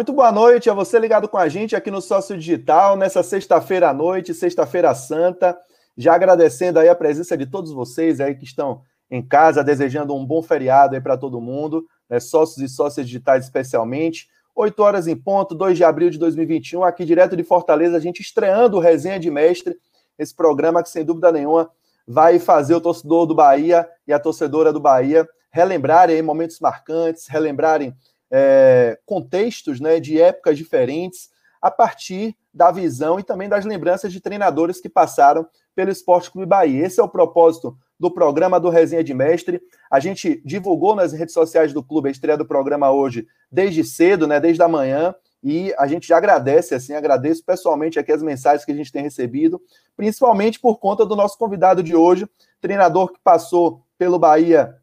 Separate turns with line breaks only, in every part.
Muito boa noite a você ligado com a gente aqui no Sócio Digital, nessa sexta-feira à noite, sexta-feira santa. Já agradecendo aí a presença de todos vocês aí que estão em casa, desejando um bom feriado aí para todo mundo, né? sócios e sócias digitais especialmente. 8 horas em ponto, 2 de abril de 2021, aqui direto de Fortaleza, a gente estreando o Resenha de Mestre, esse programa que sem dúvida nenhuma vai fazer o torcedor do Bahia e a torcedora do Bahia relembrarem momentos marcantes, relembrarem é, contextos né, de épocas diferentes, a partir da visão e também das lembranças de treinadores que passaram pelo Esporte Clube Bahia. Esse é o propósito do programa do Resenha de Mestre. A gente divulgou nas redes sociais do clube a estreia do programa hoje desde cedo, né, desde a manhã, e a gente já agradece, assim, agradeço pessoalmente aqui as mensagens que a gente tem recebido, principalmente por conta do nosso convidado de hoje, treinador que passou pelo Bahia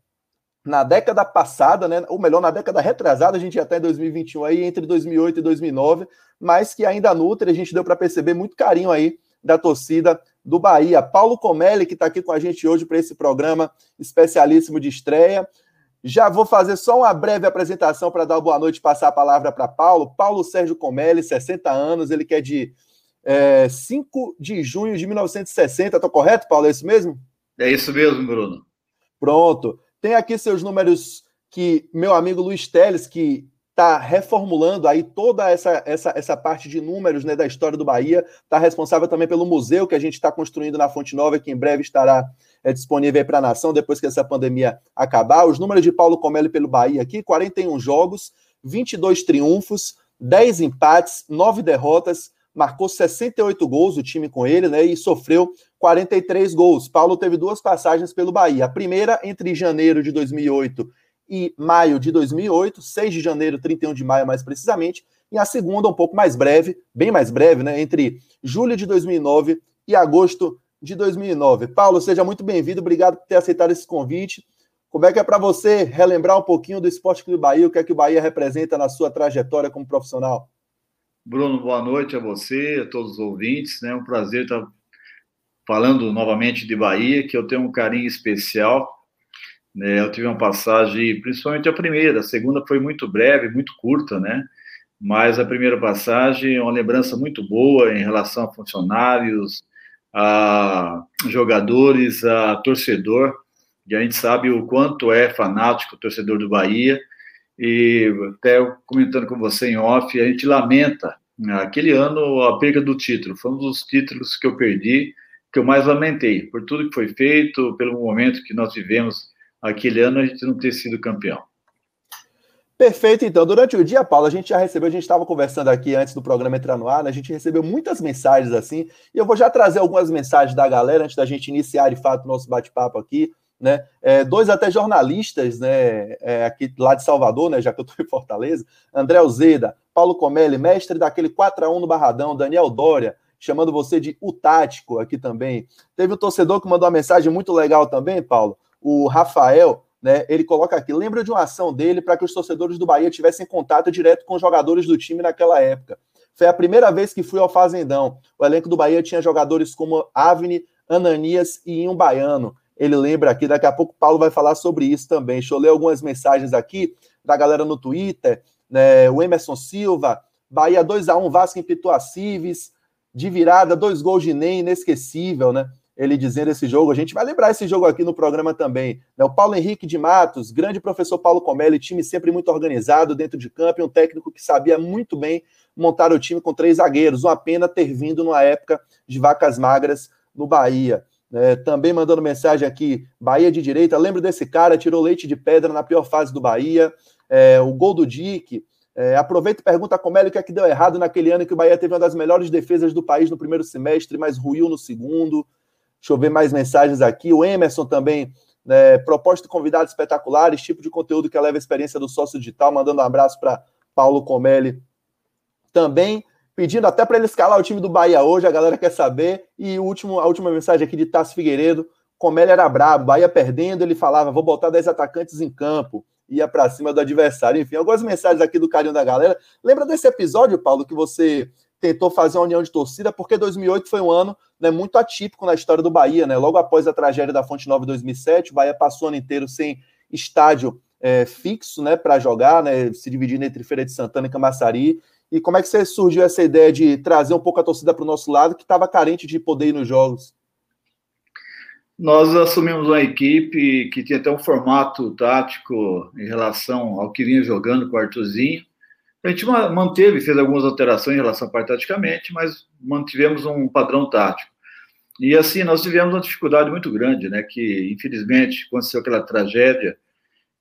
na década passada, né, ou melhor, na década retrasada, a gente até em 2021 aí, entre 2008 e 2009, mas que ainda nutre, a gente deu para perceber muito carinho aí da torcida do Bahia. Paulo Comelli, que está aqui com a gente hoje para esse programa especialíssimo de estreia. Já vou fazer só uma breve apresentação para dar boa noite e passar a palavra para Paulo. Paulo Sérgio Comelli, 60 anos, ele que é de é, 5 de junho de 1960, Estou correto, Paulo? É isso mesmo?
É isso mesmo, Bruno.
Pronto. Tem aqui seus números que meu amigo Luiz Teles, que está reformulando aí toda essa, essa, essa parte de números né, da história do Bahia, está responsável também pelo museu que a gente está construindo na Fonte Nova, que em breve estará é, disponível para a nação, depois que essa pandemia acabar. Os números de Paulo Comelli pelo Bahia aqui, 41 jogos, 22 triunfos, 10 empates, 9 derrotas, marcou 68 gols o time com ele, né? E sofreu 43 gols. Paulo teve duas passagens pelo Bahia. A primeira entre janeiro de 2008 e maio de 2008, 6 de janeiro, 31 de maio mais precisamente, e a segunda um pouco mais breve, bem mais breve, né, entre julho de 2009 e agosto de 2009. Paulo, seja muito bem-vindo, obrigado por ter aceitado esse convite. Como é que é para você relembrar um pouquinho do Esporte Clube Bahia, o que é que o Bahia representa na sua trajetória como profissional?
Bruno, boa noite a você, a todos os ouvintes. É né? um prazer estar falando novamente de Bahia, que eu tenho um carinho especial. Né? Eu tive uma passagem, principalmente a primeira, a segunda foi muito breve, muito curta, né? Mas a primeira passagem é uma lembrança muito boa em relação a funcionários, a jogadores, a torcedor. E a gente sabe o quanto é fanático o torcedor do Bahia e até comentando com você em off, a gente lamenta né, aquele ano a perda do título. Foi um dos títulos que eu perdi, que eu mais lamentei, por tudo que foi feito, pelo momento que nós vivemos aquele ano, a gente não ter sido campeão.
Perfeito, então. Durante o dia, Paulo, a gente já recebeu, a gente estava conversando aqui antes do programa entrar no ar, né? a gente recebeu muitas mensagens assim, e eu vou já trazer algumas mensagens da galera antes da gente iniciar de fato o nosso bate-papo aqui né? É, dois até jornalistas, né? É, aqui lá de Salvador, né? Já que eu estou em Fortaleza, André Alzeda, Paulo Comelli, mestre daquele 4 a 1 no Barradão, Daniel Dória, chamando você de o tático aqui também. Teve um torcedor que mandou uma mensagem muito legal também, Paulo, o Rafael, né? Ele coloca aqui: lembra de uma ação dele para que os torcedores do Bahia tivessem contato direto com os jogadores do time naquela época. Foi a primeira vez que fui ao Fazendão. O elenco do Bahia tinha jogadores como Avni, Ananias e um baiano ele lembra aqui. Daqui a pouco o Paulo vai falar sobre isso também. Deixa eu ler algumas mensagens aqui da galera no Twitter. Né? O Emerson Silva, Bahia 2x1, Vasco em Pituacives, de virada, dois gols de Ney, inesquecível, né? Ele dizendo esse jogo, a gente vai lembrar esse jogo aqui no programa também. Né? O Paulo Henrique de Matos, grande professor Paulo Comelli, time sempre muito organizado dentro de campo, e um técnico que sabia muito bem montar o time com três zagueiros. Uma pena ter vindo numa época de vacas magras no Bahia. É, também mandando mensagem aqui, Bahia de direita, lembro desse cara, tirou leite de pedra na pior fase do Bahia, é, o gol do Dick, é, aproveita e pergunta como ele o que é que deu errado naquele ano que o Bahia teve uma das melhores defesas do país no primeiro semestre, mas ruiu no segundo. Deixa eu ver mais mensagens aqui. O Emerson também, né, proposta de convidados espetaculares, tipo de conteúdo que leva a experiência do sócio digital, mandando um abraço para Paulo Comelli também pedindo até para ele escalar o time do Bahia hoje, a galera quer saber. E o último, a última mensagem aqui de Tassi Figueiredo, como ele era brabo, Bahia perdendo, ele falava, vou botar 10 atacantes em campo, ia para cima do adversário. Enfim, algumas mensagens aqui do carinho da galera. Lembra desse episódio, Paulo, que você tentou fazer uma união de torcida, porque 2008 foi um ano né, muito atípico na história do Bahia, né? Logo após a tragédia da Fonte Nova em 2007, o Bahia passou o ano inteiro sem estádio é, fixo né, para jogar, né, se dividindo entre Feira de Santana e Camaçari. E como é que surgiu essa ideia de trazer um pouco a torcida para o nosso lado, que estava carente de poder nos jogos?
Nós assumimos uma equipe que tinha até um formato tático em relação ao que vinha jogando com o Arthurzinho. A gente manteve, fez algumas alterações em relação a parte taticamente, mas mantivemos um padrão tático. E assim, nós tivemos uma dificuldade muito grande, né? Que infelizmente aconteceu aquela tragédia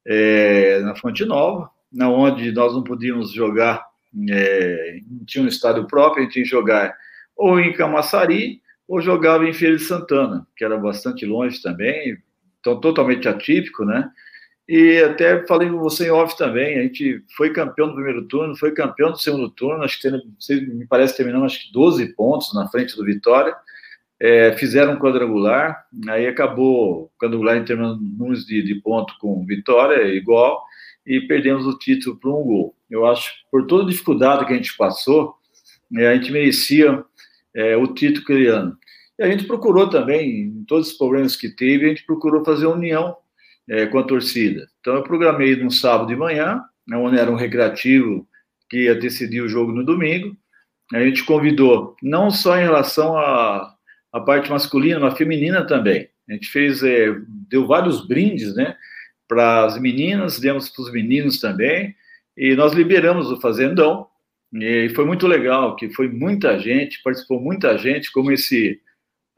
é, na Fonte Nova, na onde nós não podíamos jogar, é, tinha um estádio próprio, a gente que jogar ou em Camaçari ou jogava em Feira de Santana, que era bastante longe também, então totalmente atípico, né? E até falei com você em off também, a gente foi campeão do primeiro turno, foi campeão do segundo turno, acho que me parece que terminamos acho que 12 pontos na frente do Vitória, é, fizeram um quadrangular, aí acabou o quadrangular em termos de, de ponto com vitória, igual, e perdemos o título por um gol. Eu acho, por toda a dificuldade que a gente passou, é, a gente merecia é, o título ano. E a gente procurou também, em todos os problemas que teve, a gente procurou fazer união é, com a torcida. Então, eu programei num sábado de manhã, né, onde era um recreativo que ia decidir o jogo no domingo. A gente convidou, não só em relação a a parte masculina, mas feminina também. A gente fez, é, deu vários brindes, né, para as meninas, demos para os meninos também, e nós liberamos o Fazendão, e foi muito legal, que foi muita gente, participou muita gente, como esse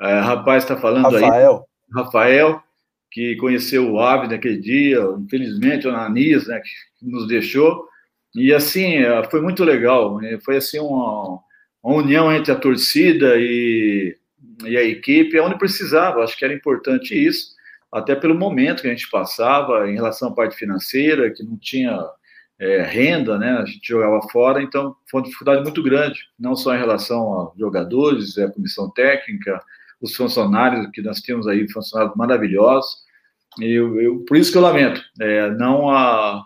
é, rapaz está falando
Rafael.
aí, Rafael, que conheceu o Ave naquele dia, infelizmente o Ananis, né, que nos deixou, e assim, é, foi muito legal, né, foi assim uma, uma união entre a torcida e e a equipe é onde precisava. Acho que era importante isso, até pelo momento que a gente passava em relação à parte financeira, que não tinha é, renda, né? A gente jogava fora, então foi uma dificuldade muito grande, não só em relação a jogadores, a comissão técnica, os funcionários que nós tínhamos aí, funcionários maravilhosos. E eu, eu por isso que eu lamento, é, não a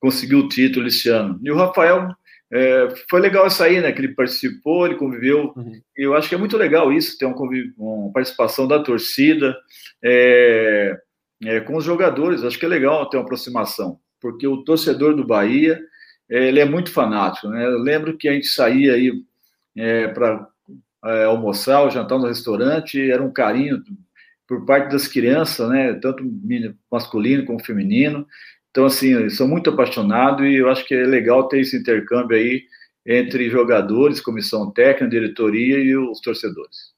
conseguir o título esse ano. E o Rafael é, foi legal isso aí, né? Que ele participou, ele conviveu. Uhum. Eu acho que é muito legal isso, ter um uma participação da torcida é, é, com os jogadores. Acho que é legal ter uma aproximação, porque o torcedor do Bahia é, ele é muito fanático. Né? Eu lembro que a gente saía aí é, para é, almoçar ou jantar no restaurante, era um carinho por parte das crianças, né? Tanto masculino como feminino. Então, assim, sou muito apaixonado e eu acho que é legal ter esse intercâmbio aí entre jogadores, comissão técnica, diretoria e os torcedores.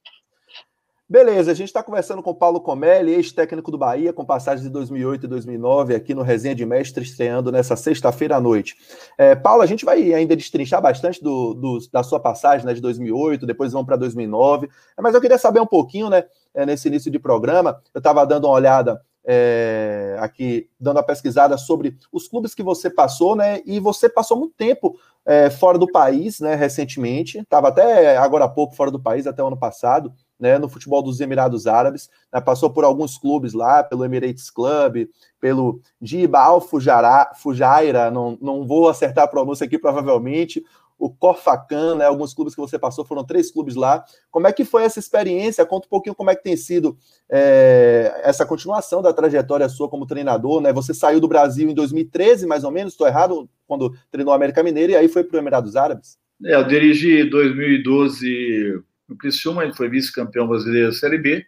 Beleza, a gente está conversando com Paulo Comelli, ex-técnico do Bahia, com passagens de 2008 e 2009, aqui no Resenha de Mestre, estreando nessa sexta-feira à noite. É, Paulo, a gente vai ainda destrinchar bastante do, do da sua passagem né, de 2008, depois vamos para 2009, mas eu queria saber um pouquinho, né, é, nesse início de programa, eu estava dando uma olhada é, aqui dando a pesquisada sobre os clubes que você passou, né? E você passou muito tempo é, fora do país, né? Recentemente, estava até agora há pouco fora do país, até o ano passado, né? No futebol dos Emirados Árabes, né, passou por alguns clubes lá, pelo Emirates Club, pelo Jibal Fujaira, não, não vou acertar a pronúncia aqui provavelmente, o Corfacan, né? Alguns clubes que você passou, foram três clubes lá. Como é que foi essa experiência? Conta um pouquinho como é que tem sido é, essa continuação da trajetória sua como treinador, né? Você saiu do Brasil em 2013, mais ou menos, estou errado, quando treinou a América Mineira e aí foi para o Emirados Árabes?
É, eu dirigi em 2012 no Criciúma, ele foi vice-campeão brasileiro da Série B.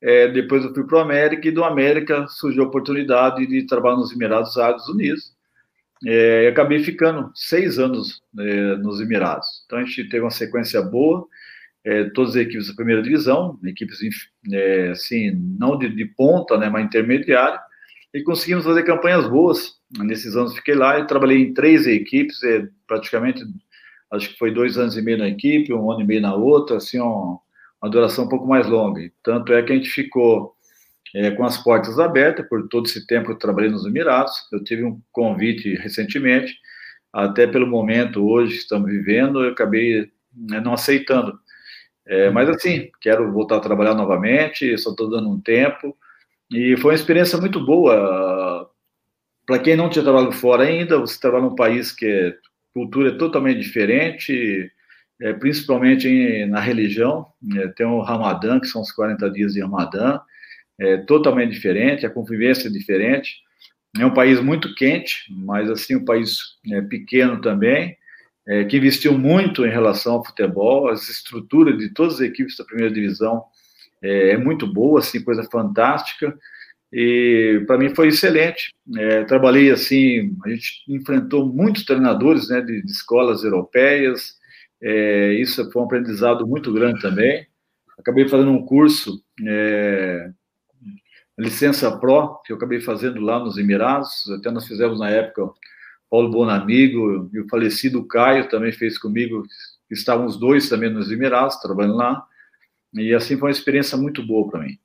É, depois eu fui para o América e do América surgiu a oportunidade de trabalhar nos Emirados Árabes Unidos é, eu acabei ficando seis anos é, nos Emirados. Então a gente teve uma sequência boa, é, todas as equipes da primeira divisão, equipes é, assim, não de, de, ponta, né, mas intermediária, e conseguimos fazer campanhas boas. Nesses anos fiquei lá e trabalhei em três equipes, é, praticamente, acho que foi dois anos e meio na equipe, um ano e meio na outra, assim, uma, uma duração um pouco mais longa. Tanto é que a gente ficou é, com as portas abertas, por todo esse tempo que eu trabalhei nos Emirados. Eu tive um convite recentemente, até pelo momento hoje estamos vivendo, eu acabei né, não aceitando. É, mas assim, quero voltar a trabalhar novamente, só estou dando um tempo. E foi uma experiência muito boa. Para quem não tinha trabalhado fora ainda, você trabalha num país que a cultura é totalmente diferente, é, principalmente em, na religião. É, tem o Ramadã, que são os 40 dias de Ramadã, é totalmente diferente, a convivência é diferente. É um país muito quente, mas assim um país é, pequeno também, é, que investiu muito em relação ao futebol. As estruturas de todas as equipes da primeira divisão é, é muito boa, assim, coisa fantástica. E para mim foi excelente. É, trabalhei assim, a gente enfrentou muitos treinadores né, de, de escolas europeias. É, isso foi um aprendizado muito grande também. Acabei fazendo um curso é, licença Pro, que eu acabei fazendo lá nos Emirados, até nós fizemos na época, Paulo Bonamigo e o falecido Caio também fez comigo, estavam os dois também nos Emirados, trabalhando lá, e assim foi uma experiência muito boa para mim.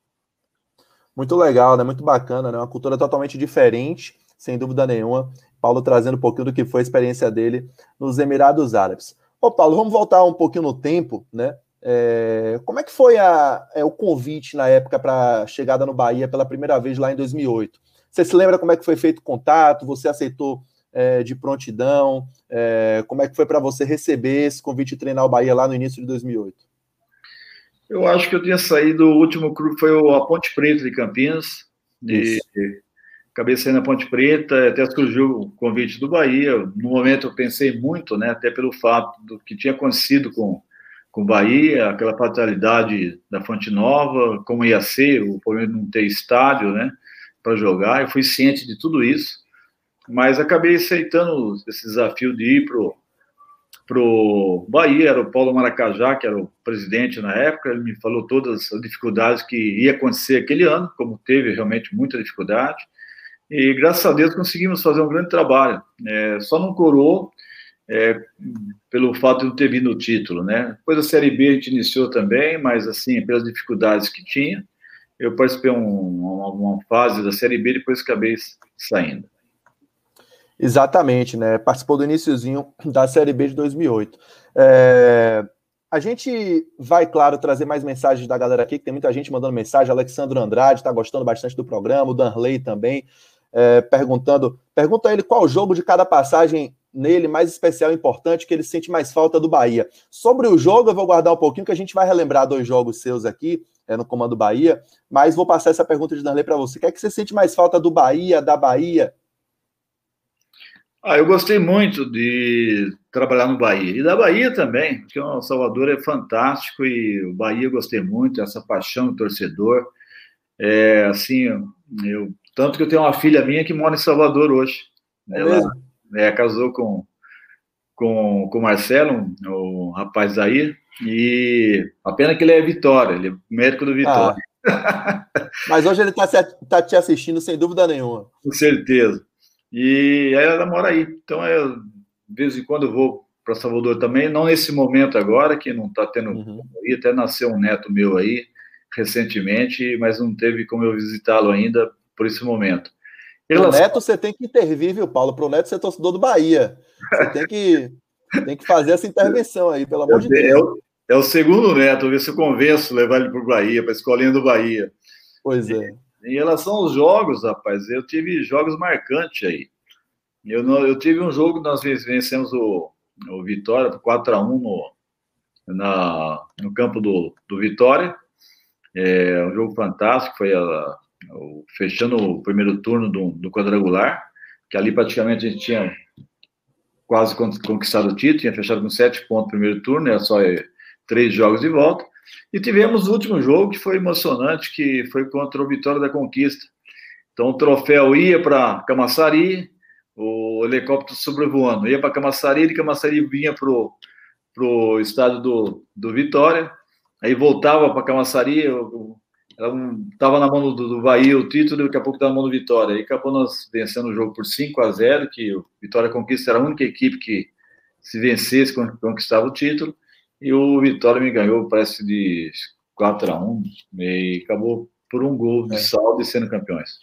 Muito legal, né? Muito bacana, né? Uma cultura totalmente diferente, sem dúvida nenhuma. Paulo trazendo um pouquinho do que foi a experiência dele nos Emirados Árabes. Ô, Paulo, vamos voltar um pouquinho no tempo, né? É, como é que foi a, é, o convite na época para chegada no Bahia pela primeira vez lá em 2008? Você se lembra como é que foi feito o contato? Você aceitou é, de prontidão? É, como é que foi para você receber esse convite de treinar o Bahia lá no início de 2008?
Eu acho que eu tinha saído, o último clube foi a Ponte Preta de Campinas, e acabei saindo a Ponte Preta, até surgiu o convite do Bahia. No momento eu pensei muito, né, até pelo fato do que tinha acontecido com com o Bahia, aquela fatalidade da Fonte Nova, como ia ser, o problema de não ter estádio, né, para jogar. Eu fui ciente de tudo isso, mas acabei aceitando esse desafio de ir pro pro Bahia, era o Paulo Maracajá, que era o presidente na época, ele me falou todas as dificuldades que ia acontecer aquele ano, como teve realmente muita dificuldade, e graças a Deus conseguimos fazer um grande trabalho. É, só não coroou é, pelo fato de não ter vindo o título, né? Depois a Série B a gente iniciou também, mas assim, pelas dificuldades que tinha, eu participei um, uma, uma fase da Série B, depois acabei saindo.
Exatamente, né? Participou do iníciozinho da Série B de 2008. É... A gente vai, claro, trazer mais mensagens da galera aqui, que tem muita gente mandando mensagem. Alexandre Andrade está gostando bastante do programa, o Danley também, é, perguntando. Pergunta a ele qual jogo de cada passagem nele mais especial e importante que ele sente mais falta do Bahia. Sobre o jogo, eu vou guardar um pouquinho, que a gente vai relembrar dois jogos seus aqui é, no Comando Bahia, mas vou passar essa pergunta de Danley para você. O que é que você sente mais falta do Bahia, da Bahia?
Ah, eu gostei muito de trabalhar no Bahia. E da Bahia também, porque o Salvador é fantástico e o Bahia eu gostei muito, essa paixão do torcedor. É, assim, eu, tanto que eu tenho uma filha minha que mora em Salvador hoje. É Ela, é, casou com, com, com o Marcelo, o rapaz aí, e a pena que ele é Vitória, ele é médico do Vitória.
Ah. Mas hoje ele está tá te assistindo sem dúvida nenhuma.
Com certeza. E aí ela mora aí. Então, eu, de vez em quando eu vou para Salvador também, não nesse momento agora, que não está tendo. Uhum. Até nasceu um neto meu aí recentemente, mas não teve como eu visitá-lo ainda por esse momento.
Pro Neto você tem que intervir, viu, Paulo? Pro Neto você é torcedor do Bahia. Você tem que, tem que fazer essa intervenção aí, pelo amor de Deus.
É o, é o segundo Neto, ver se eu convenço levar ele para o Bahia, para a escolinha do Bahia.
Pois é.
Em relação aos jogos, rapaz, eu tive jogos marcantes aí. Eu, eu tive um jogo, nós vencemos o, o Vitória por 4x1 no, na, no campo do, do Vitória. É um jogo fantástico, foi a, fechando o primeiro turno do, do quadrangular, que ali praticamente a gente tinha quase conquistado o título, tinha fechado com sete pontos no primeiro turno, era só eh, três jogos de volta. E tivemos o último jogo que foi emocionante, que foi contra o Vitória da Conquista. Então o troféu ia para Camaçari, o helicóptero sobrevoando, ia para Camaçari, de Camaçari vinha para o estádio do, do Vitória, aí voltava para Camaçari, estava na mão do, do Bahia o título e daqui a pouco estava na mão do Vitória. E acabou nós vencendo o jogo por 5 a 0 que o Vitória Conquista era a única equipe que se vencesse conquistava o título. E o Vitória me ganhou, parece, de 4 a 1 e acabou por um gol de é. saldo e sendo campeões.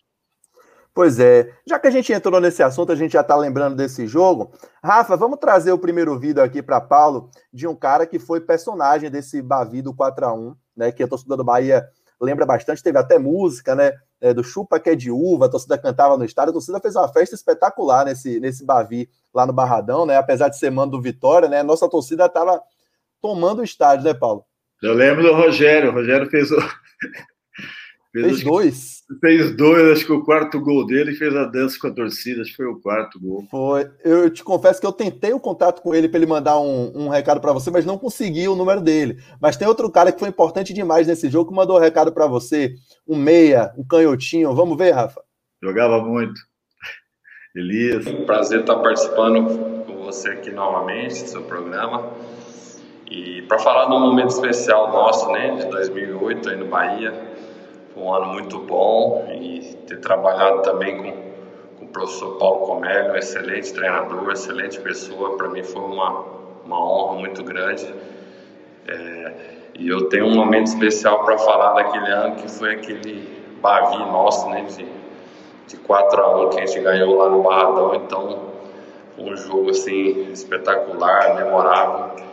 Pois é, já que a gente entrou nesse assunto, a gente já está lembrando desse jogo. Rafa, vamos trazer o primeiro vídeo aqui para Paulo de um cara que foi personagem desse Bavi do 4 a 1 né? Que a torcida do Bahia lembra bastante, teve até música, né? É, do Chupa que é de uva, a torcida cantava no estádio, a torcida fez uma festa espetacular nesse, nesse Bavi lá no Barradão, né? Apesar de ser mando do Vitória, né? Nossa torcida estava tomando o estádio, né, Paulo?
Eu lembro do Rogério, o Rogério fez o.
Fez, fez dois.
Fez dois, acho que o quarto gol dele fez a dança com a torcida, acho que foi o quarto gol.
Foi. Eu te confesso que eu tentei o contato com ele para ele mandar um, um recado para você, mas não consegui o número dele. Mas tem outro cara que foi importante demais nesse jogo que mandou um recado para você, um meia, um canhotinho. Vamos ver, Rafa?
Jogava muito. Elias.
Prazer estar participando com você aqui novamente do seu programa. E para falar de um momento especial nosso, né, de 2008 aí no Bahia foi um ano muito bom e ter trabalhado também com, com o professor Paulo Comélio, um excelente treinador, excelente pessoa, para mim foi uma, uma honra muito grande. É, e eu tenho um momento especial para falar daquele ano que foi aquele Bavi nosso, né, de, de 4 a 1 que a gente ganhou lá no Barradão. Então, um jogo assim espetacular, memorável,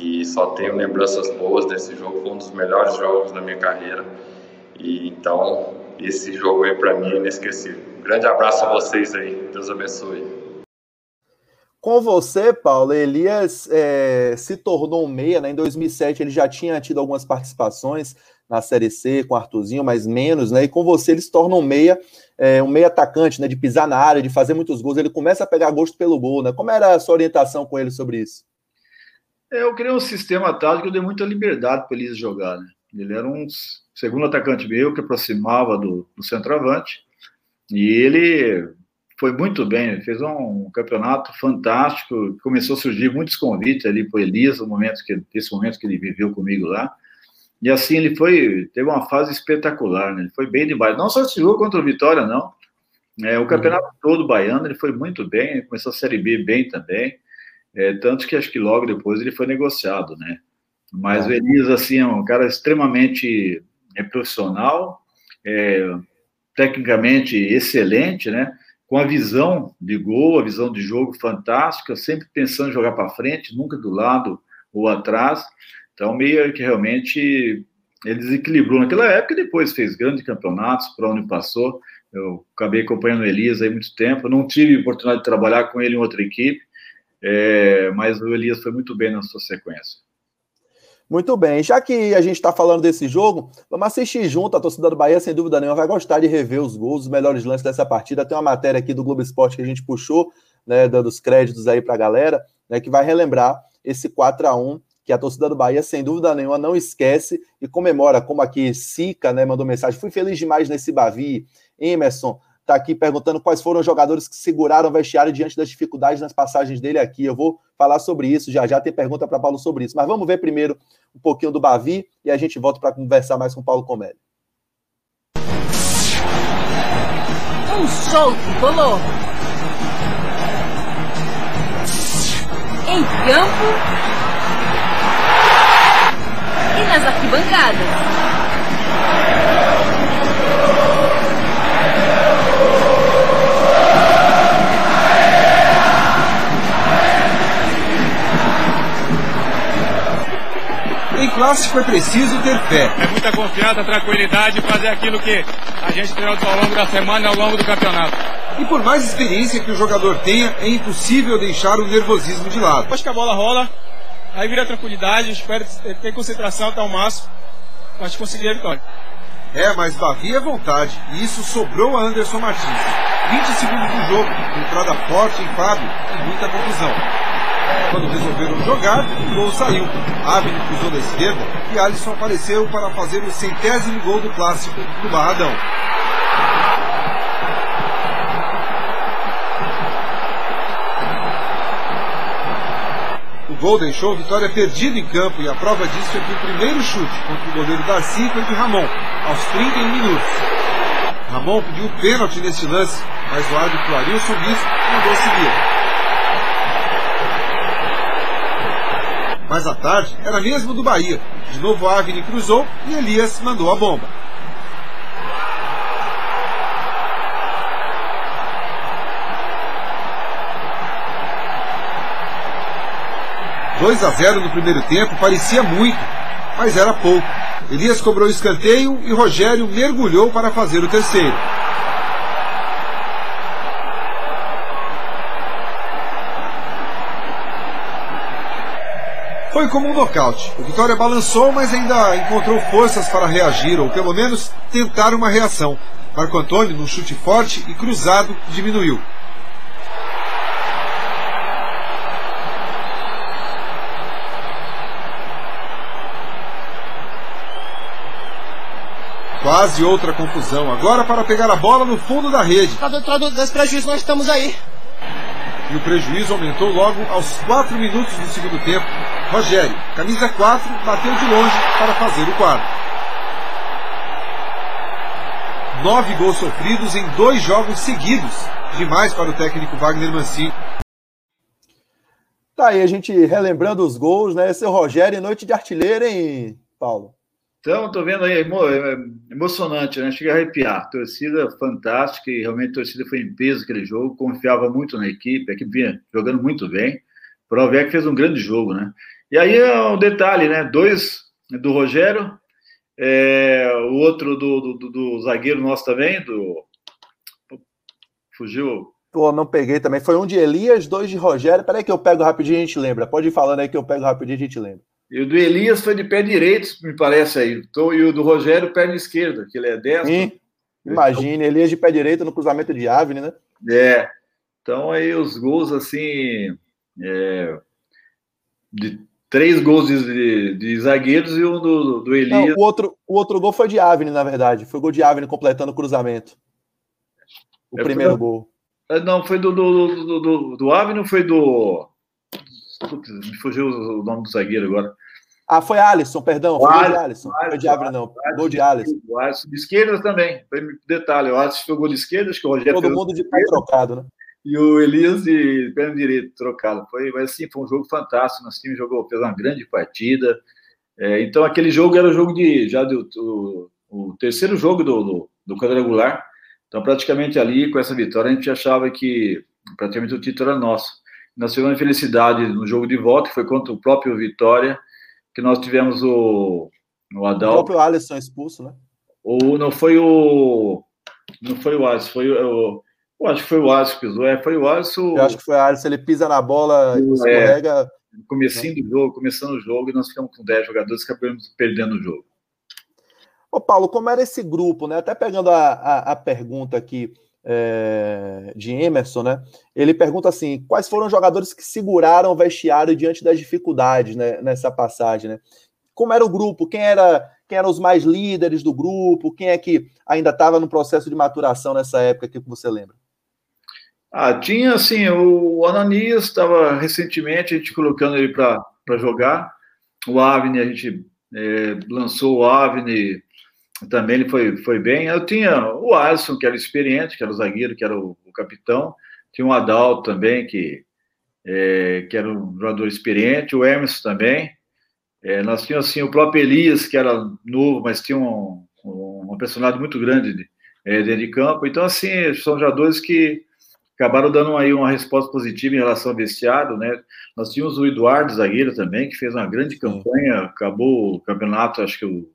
que só tenho lembranças boas desse jogo. Foi um dos melhores jogos da minha carreira. E então, esse jogo aí para mim é inesquecível. Um grande abraço a vocês aí. Deus abençoe.
Com você, Paulo, Elias é, se tornou um meia, né? Em 2007 ele já tinha tido algumas participações na Série C com o Arthurzinho, mas menos, né? E com você ele se torna um meia, é, um meia atacante, né? De pisar na área, de fazer muitos gols. Ele começa a pegar gosto pelo gol, né? Como era a sua orientação com ele sobre isso?
É, eu criei um sistema tático que eu dei muita liberdade para ele jogar, né? Ele era um segundo atacante meu que aproximava do, do centroavante e ele foi muito bem, fez um, um, campeonato fantástico, começou a surgir muitos convites ali para o Elias, no momento que, esse momento que ele viveu comigo lá, e assim ele foi, teve uma fase espetacular, né? ele foi bem demais, não só esse jogo contra o Vitória, não, é, o campeonato uhum. todo baiano, ele foi muito bem, começou a Série B bem também, é, tanto que acho que logo depois ele foi negociado, né, mas o Elias, assim, é um cara extremamente é, profissional, é, tecnicamente excelente, né? Com a visão de gol, a visão de jogo fantástica, sempre pensando em jogar para frente, nunca do lado ou atrás. Então, meio que realmente ele desequilibrou naquela época e depois fez grandes campeonatos para onde passou. Eu acabei acompanhando o Elias aí muito tempo, não tive oportunidade de trabalhar com ele em outra equipe, é, mas o Elias foi muito bem na sua sequência.
Muito bem, já que a gente está falando desse jogo, vamos assistir junto. A torcida do Bahia, sem dúvida nenhuma, vai gostar de rever os gols, os melhores lances dessa partida. Tem uma matéria aqui do Globo Esporte que a gente puxou, né, dando os créditos aí para a galera, né, que vai relembrar esse 4 a 1 que a torcida do Bahia, sem dúvida nenhuma, não esquece e comemora, como aqui Sica né, mandou mensagem. Fui feliz demais nesse Bavi. Emerson, está aqui perguntando quais foram os jogadores que seguraram o vestiário diante das dificuldades nas passagens dele aqui. Eu vou falar sobre isso já já, tem pergunta para Paulo sobre isso. Mas vamos ver primeiro um pouquinho do Bavi e a gente volta para conversar mais com Paulo Comelli.
Um show tricolor. Em campo e nas arquibancadas.
Clássico é preciso ter fé.
É muita confiança, tranquilidade e fazer aquilo que a gente treinou ao longo da semana e ao longo do campeonato.
E por mais experiência que o jogador tenha, é impossível deixar o nervosismo de lado.
Depois que a bola rola, aí vira tranquilidade, espero ter concentração até o máximo, mas conseguir a vitória.
É, mas Bavi é vontade, e isso sobrou a Anderson Martins. 20 segundos do jogo, entrada forte em Fábio e muita confusão. Quando resolveram jogar, o gol saiu. Avni cruzou da esquerda e Alisson apareceu para fazer o centésimo gol do clássico do Barradão. O gol deixou Vitória perdido em campo e a prova disso é que o primeiro chute contra o goleiro Darcy foi de Ramon, aos 31 minutos. Ramon pediu pênalti nesse lance, mas o árbitro Arilson Bispo mandou seguir. Mas a tarde era mesmo do Bahia. De novo Avni cruzou e Elias mandou a bomba. Dois a 0 no primeiro tempo parecia muito, mas era pouco. Elias cobrou o escanteio e Rogério mergulhou para fazer o terceiro. Foi como um nocaute. O Vitória balançou, mas ainda encontrou forças para reagir, ou pelo menos tentar uma reação. Marco Antônio, num chute forte e cruzado, diminuiu. Quase outra confusão. Agora para pegar a bola no fundo da rede.
Tá dentro desse prejuízo, nós estamos aí.
E o prejuízo aumentou logo aos 4 minutos do segundo tempo. Rogério, camisa 4, bateu de longe para fazer o quarto. Nove gols sofridos em dois jogos seguidos. Demais para o técnico Wagner Mancini.
Tá aí a gente relembrando os gols, né? Seu Rogério, noite de artilheiro, hein, Paulo?
Então, tô vendo aí, é emocionante, né? Chega a arrepiar. Torcida fantástica e realmente a torcida foi em peso aquele jogo, confiava muito na equipe, a equipe vinha jogando muito bem. Provec fez um grande jogo, né? E aí é um detalhe, né? Dois do Rogério, é, o outro do, do, do, zagueiro nosso também, do. Fugiu.
Pô, não peguei também. Foi um de Elias, dois de Rogério. Peraí que eu pego rapidinho e a gente lembra. Pode ir falando aí que eu pego rapidinho e a gente lembra.
E o do Elias foi de pé direito, me parece aí. E o do Rogério, perna esquerda, que ele é destro. Sim.
Imagine, Elias de pé direito no cruzamento de Avni, né?
É. Então aí os gols assim. É, de três gols de, de, zagueiros e um do, do Elias. Não,
o, outro, o outro gol foi de Avni, na verdade. Foi gol de Avni completando o cruzamento. O é, primeiro gol.
É, não, foi do, do, do, do, do Avni ou foi do. Putz, me fugiu o nome do zagueiro agora.
Ah, foi Alisson, perdão. Foi gol de Alisson. Foi de Avni, não. Gol de Alisson.
O Alisson de esquerda também. Foi detalhe. O Alisson foi gol de esquerda, acho que o Rogério.
Todo mundo de pé trocado, né?
E o Elias de perna direito trocado. Foi, mas assim, foi um jogo fantástico. Nosso time jogou, fez uma grande partida. É, então, aquele jogo era o jogo de. Já do, do o terceiro jogo do, do, do quadrangular. Então, praticamente ali, com essa vitória, a gente achava que praticamente o título era nosso. Nós tivemos a felicidade no jogo de volta, que foi contra o próprio Vitória, que nós tivemos o, o Adal. O
próprio Alisson expulso, né?
Ou não foi o. Não foi o Alisson, foi o. Eu acho que foi o Alisson que pisou. É, foi o Alisson.
Eu acho que foi o Alisson, ele pisa na bola, é, escorrega.
Comecinho do jogo, começando o jogo, e nós ficamos com 10 jogadores que acabamos perdendo o jogo.
Ô, Paulo, como era esse grupo, né? Até pegando a, a, a pergunta aqui é, de Emerson, né? Ele pergunta assim: quais foram os jogadores que seguraram o vestiário diante das dificuldades né, nessa passagem, né? Como era o grupo? Quem era quem eram os mais líderes do grupo? Quem é que ainda estava no processo de maturação nessa época que você lembra?
Ah, tinha assim, o Ananias estava recentemente a gente colocando ele para jogar. O Avni, a gente é, lançou o Avni também ele foi, foi bem. Eu tinha o Alisson, que era experiente, que era o zagueiro, que era o, o capitão. Tinha o Adalto também, que, é, que era um jogador experiente. O Emerson também. É, nós tínhamos assim, o próprio Elias, que era novo, mas tinha um, um, uma personalidade muito grande de, é, dentro de campo. Então, assim, são jogadores que acabaram dando aí uma resposta positiva em relação ao vestiário, né? Nós tínhamos o Eduardo Zagueiro também, que fez uma grande campanha, acabou o campeonato, acho que o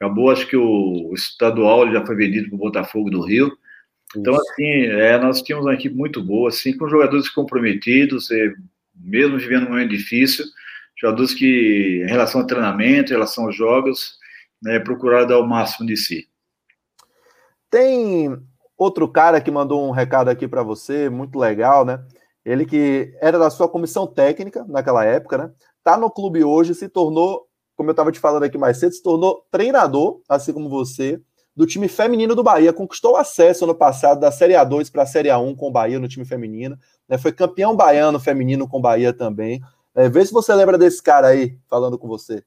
Acabou, acho que o estadual já foi vendido para o Botafogo do Rio. Então, Isso. assim, é, nós tínhamos uma equipe muito boa, assim, com jogadores comprometidos, é, mesmo vivendo um momento difícil, jogadores que, em relação ao treinamento, em relação aos jogos, né, procuraram dar o máximo de si.
Tem outro cara que mandou um recado aqui para você, muito legal, né? Ele que era da sua comissão técnica naquela época, né? Tá no clube hoje, se tornou como eu estava te falando aqui mais cedo, se tornou treinador, assim como você, do time feminino do Bahia. Conquistou acesso ano passado da Série A2 para a Série A1 com o Bahia no time feminino. Né? Foi campeão baiano feminino com o Bahia também. É, vê se você lembra desse cara aí, falando com você.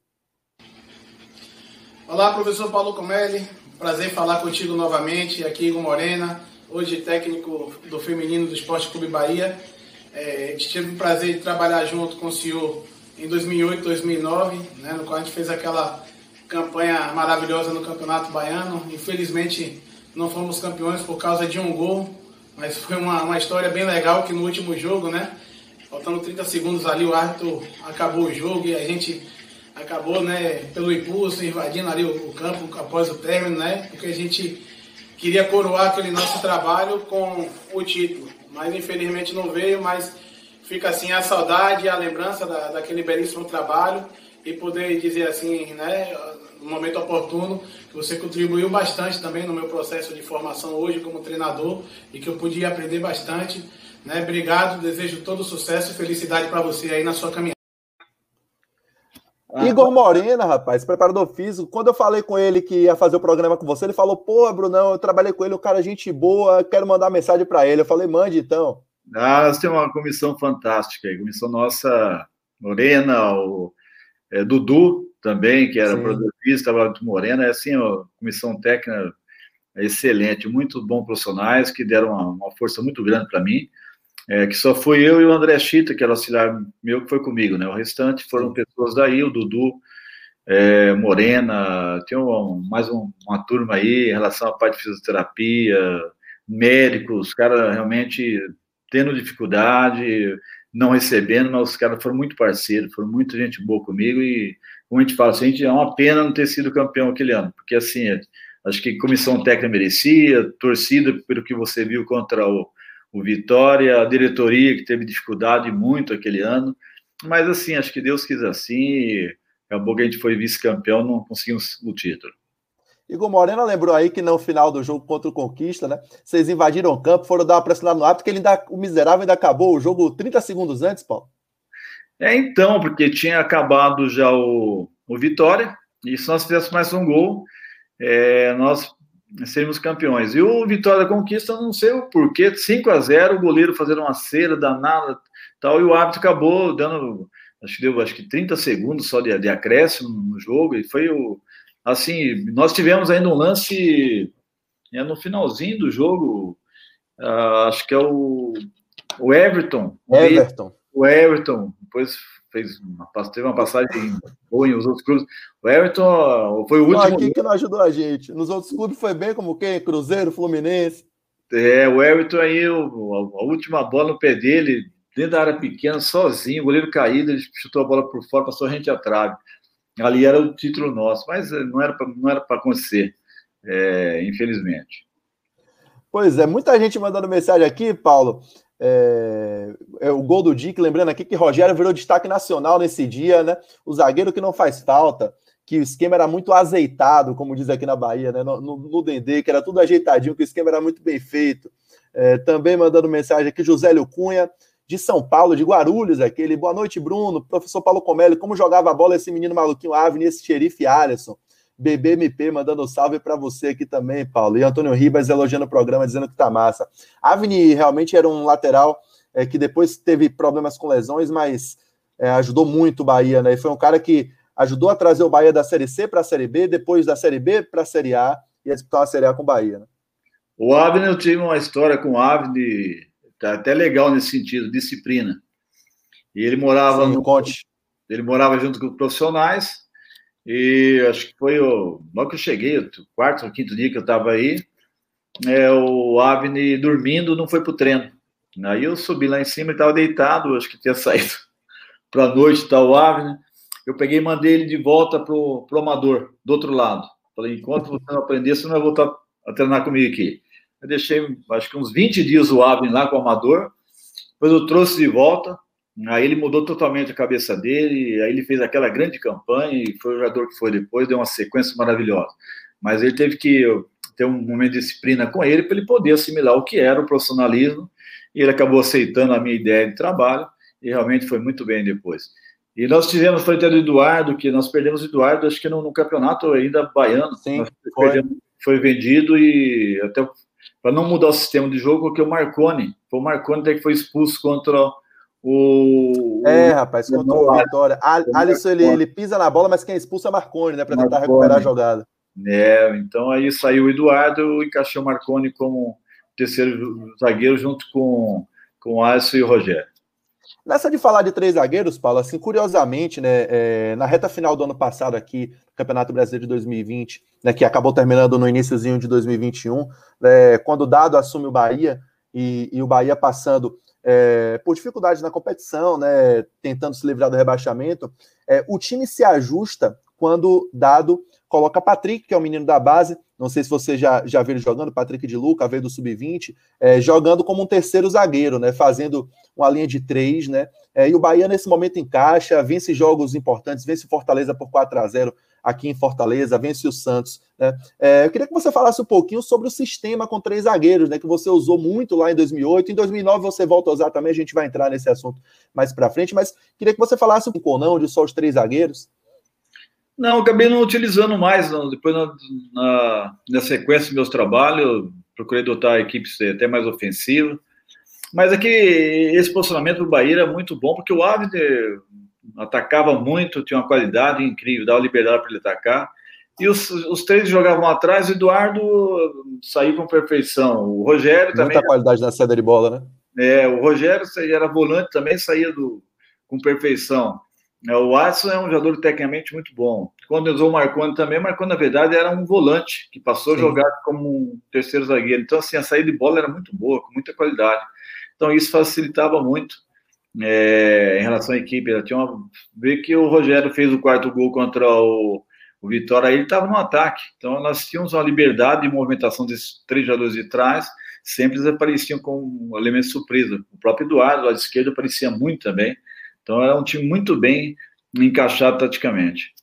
Olá, professor Paulo Comelli. Prazer falar contigo novamente. Aqui, Igor Morena, hoje técnico do feminino do Esporte Clube Bahia. É, tive o prazer de trabalhar junto com o senhor em 2008, 2009, né, no qual a gente fez aquela campanha maravilhosa no Campeonato Baiano. Infelizmente não fomos campeões por causa de um gol, mas foi uma, uma história bem legal que no último jogo, né, faltando 30 segundos ali, o árbitro acabou o jogo e a gente acabou, né, pelo impulso, invadindo ali o, o campo após o término, né, porque a gente queria coroar aquele nosso trabalho com o título, mas infelizmente não veio, mas fica assim a saudade e a lembrança da, daquele belíssimo trabalho e poder dizer assim, né, no momento oportuno, que você contribuiu bastante também no meu processo de formação hoje como treinador e que eu podia aprender bastante. Né? Obrigado, desejo todo sucesso e felicidade para você aí na sua caminhada.
Ah, Igor Morena, rapaz, preparador físico. Quando eu falei com ele que ia fazer o programa com você, ele falou: Pô, Brunão, eu trabalhei com ele, o cara, é gente boa, quero mandar mensagem para ele. Eu falei: Mande então.
Ah, nós temos uma comissão fantástica, a comissão nossa, Morena, o é, Dudu também, que era produtor físico, estava muito Morena, é assim, a comissão técnica excelente, muito bons profissionais que deram uma, uma força muito grande para mim é, que só foi eu e o André Chita, que era auxiliar meu, que foi comigo, né? O restante foram pessoas daí, o Dudu, é, Morena, tem um, mais um, uma turma aí em relação à parte de fisioterapia, médicos, caras realmente tendo dificuldade, não recebendo, mas os caras foram muito parceiros, foram muita gente boa comigo e, como a gente fala, assim, a gente, é uma pena não ter sido campeão aquele ano, porque assim, acho que comissão técnica merecia, torcida, pelo que você viu contra o o Vitória, a diretoria que teve dificuldade muito aquele ano, mas assim, acho que Deus quis assim, acabou que a gente foi vice-campeão, não conseguimos o título.
Igor Morena lembrou aí que no final do jogo contra o Conquista, né? Vocês invadiram o campo, foram dar uma pressionada no árbitro, que ele ainda, o miserável ainda acabou o jogo 30 segundos antes, Paulo.
É, então, porque tinha acabado já o, o Vitória, e se nós fizéssemos mais um gol, é, nós sermos campeões. E o Vitória Conquista, não sei o porquê, 5 a 0 o goleiro fazendo uma cera danada tal, e o árbitro acabou dando, acho que deu acho que 30 segundos só de, de acréscimo no jogo, e foi o. Assim, nós tivemos ainda um lance é, no finalzinho do jogo, uh, acho que é o, o Everton.
Everton.
O Everton, depois fez uma, teve uma passagem boa em os outros clubes. O Everton foi o último.
Quem que não ajudou a gente? Nos outros clubes foi bem como quem? Cruzeiro, Fluminense.
É, o Everton aí, o, a, a, última bola no pé dele, dentro da área pequena, sozinho, o goleiro caído, ele chutou a bola por fora, passou a gente a trave. Ali era o título nosso, mas eh, não era para acontecer, é, infelizmente.
Pois é, muita gente mandando mensagem aqui, Paulo. É, é, o gol do Dick, lembrando aqui que Rogério virou destaque nacional nesse dia, né? O zagueiro que não faz falta, que o esquema era muito azeitado, como diz aqui na Bahia, né? No, no, no Dendê, que era tudo ajeitadinho, que o esquema era muito bem feito. É, também mandando mensagem aqui, Josélio Cunha, de São Paulo, de Guarulhos, aquele. Boa noite, Bruno. Professor Paulo Comelli, como jogava a bola esse menino maluquinho Avni, esse xerife Alisson. BBMP mandando salve para você aqui também, Paulo. E Antônio Ribas elogiando o programa, dizendo que tá massa. Avni realmente era um lateral é, que depois teve problemas com lesões, mas é, ajudou muito o Bahia, né? E foi um cara que ajudou a trazer o Bahia da Série C para a Série B, depois da Série B para a Série A e a disputar a Série A com o Bahia. Né?
O Avni, eu tive uma história com o Avni, tá até legal nesse sentido, disciplina. E ele morava Sim, no
Conte.
Ele morava junto com os profissionais e acho que foi o. Logo que eu cheguei, o quarto ou quinto dia que eu estava aí, é, o Avni dormindo não foi para o treino. Aí eu subi lá em cima, ele estava deitado, acho que tinha saído para a noite, tá, o Avni. Eu peguei e mandei ele de volta para o amador, do outro lado. Falei, enquanto você não aprender, você não vai voltar a treinar comigo aqui. Eu deixei, acho que uns 20 dias o Avni lá com o amador, depois eu trouxe de volta, Aí ele mudou totalmente a cabeça dele, aí ele fez aquela grande campanha e foi o jogador que foi depois, deu uma sequência maravilhosa. Mas ele teve que ter um momento de disciplina com ele para ele poder assimilar o que era o profissionalismo e ele acabou aceitando a minha ideia de trabalho e realmente foi muito bem depois. E nós tivemos, até do Eduardo, que nós perdemos o Eduardo, acho que no, no campeonato ainda baiano.
Sim,
foi. Perdemos, foi vendido e até para não mudar o sistema de jogo, porque o Marconi, foi o Marconi até que foi expulso contra o.
É, rapaz, contra o Vitória. Alisson, ele, ele pisa na bola, mas quem expulsa é Marconi, né? Para tentar recuperar a jogada.
É, então aí saiu o Eduardo, encaixou o Marconi como terceiro zagueiro junto com, com o Alisson e o Rogério.
Nessa de falar de três zagueiros, Paulo, assim, curiosamente, né, é, na reta final do ano passado aqui, Campeonato Brasileiro de 2020, né, que acabou terminando no iníciozinho de 2021, é, quando o Dado assume o Bahia e, e o Bahia passando é, por dificuldade na competição, né, tentando se livrar do rebaixamento, é, o time se ajusta quando Dado coloca Patrick, que é o menino da base, não sei se você já, já viu ele jogando, Patrick de Luca, veio do Sub-20, é, jogando como um terceiro zagueiro, né? Fazendo uma linha de três, né? É, e o Bahia, nesse momento, encaixa, vence jogos importantes, vence Fortaleza por 4 a 0 aqui em Fortaleza, vence o Santos. Né? É, eu queria que você falasse um pouquinho sobre o sistema com três zagueiros, né? Que você usou muito lá em 2008. Em 2009 você volta a usar também, a gente vai entrar nesse assunto mais para frente, mas queria que você falasse um pouco ou não de só os três zagueiros.
Não, acabei não utilizando mais. Não. Depois, na, na, na, sequência dos meus trabalhos, procurei dotar a equipe até mais ofensiva. Mas aqui, esse posicionamento do Bahia era muito bom, porque o Abner atacava muito, tinha uma qualidade incrível, dava liberdade para ele atacar. E os, os três jogavam atrás, o Eduardo saía com perfeição. O Rogério também.
Muita qualidade na saída de bola, né?
É, o Rogério era volante também, saía do, com perfeição. É, o Watson é um jogador tecnicamente muito bom. Quando usou o Marconi também, o Marconi, na verdade, era um volante que passou Sim. a jogar como um terceiro zagueiro. Então, assim, a saída de bola era muito boa, com muita qualidade. Então, isso facilitava muito é, em relação à equipe. Ela tinha uma... Ver que o Rogério fez o quarto gol contra o, o Vitória, aí ele estava no ataque. Então, nós tínhamos uma liberdade de movimentação desses três jogadores de trás, sempre apareciam com um elemento surpresa. O próprio Eduardo, lá de esquerda, aparecia muito também. Então era um time muito bem encaixado taticamente.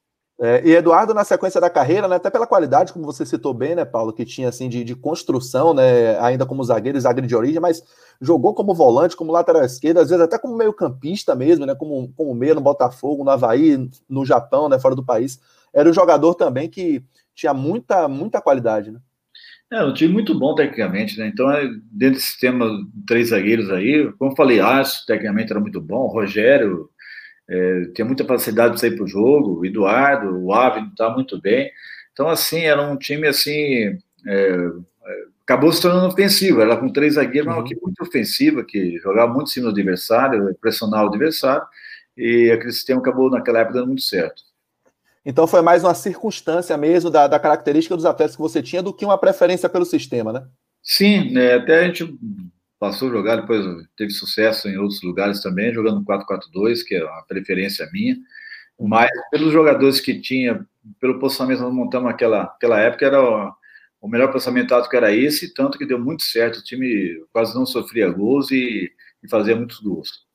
É, e Eduardo, na sequência da carreira, né, até pela qualidade, como você citou bem, né, Paulo, que tinha assim de, de construção, né, ainda como zagueiro, zagueiro de origem, mas jogou como volante, como lateral esquerdo, às vezes até como meio campista mesmo, né, como, como meio no Botafogo, no Havaí, no Japão, né, fora do país. Era um jogador também que tinha muita, muita qualidade, né?
É, um time muito bom tecnicamente, né? Então, é, dentro desse sistema de três zagueiros aí, como eu falei, Aço tecnicamente era muito bom, o Rogério é, tinha muita facilidade de sair para o jogo, o Eduardo, o Ávila está muito bem. Então, assim, era um time assim. É, acabou se tornando ofensivo, era com três zagueiros, uhum. uma equipe muito ofensiva, que jogava muito em cima do adversário, pressionava o adversário, e aquele sistema acabou naquela época dando muito certo.
Então foi mais uma circunstância mesmo da, da característica dos atletas que você tinha do que uma preferência pelo sistema, né?
Sim, né, até a gente passou a jogar, depois teve sucesso em outros lugares também, jogando 4-4-2, que é uma preferência minha, mas pelos jogadores que tinha, pelo posicionamento que nós montamos naquela, naquela época, era o, o melhor posicionamento tático era esse, tanto que deu muito certo, o time quase não sofria gols e, e fazia muitos gols.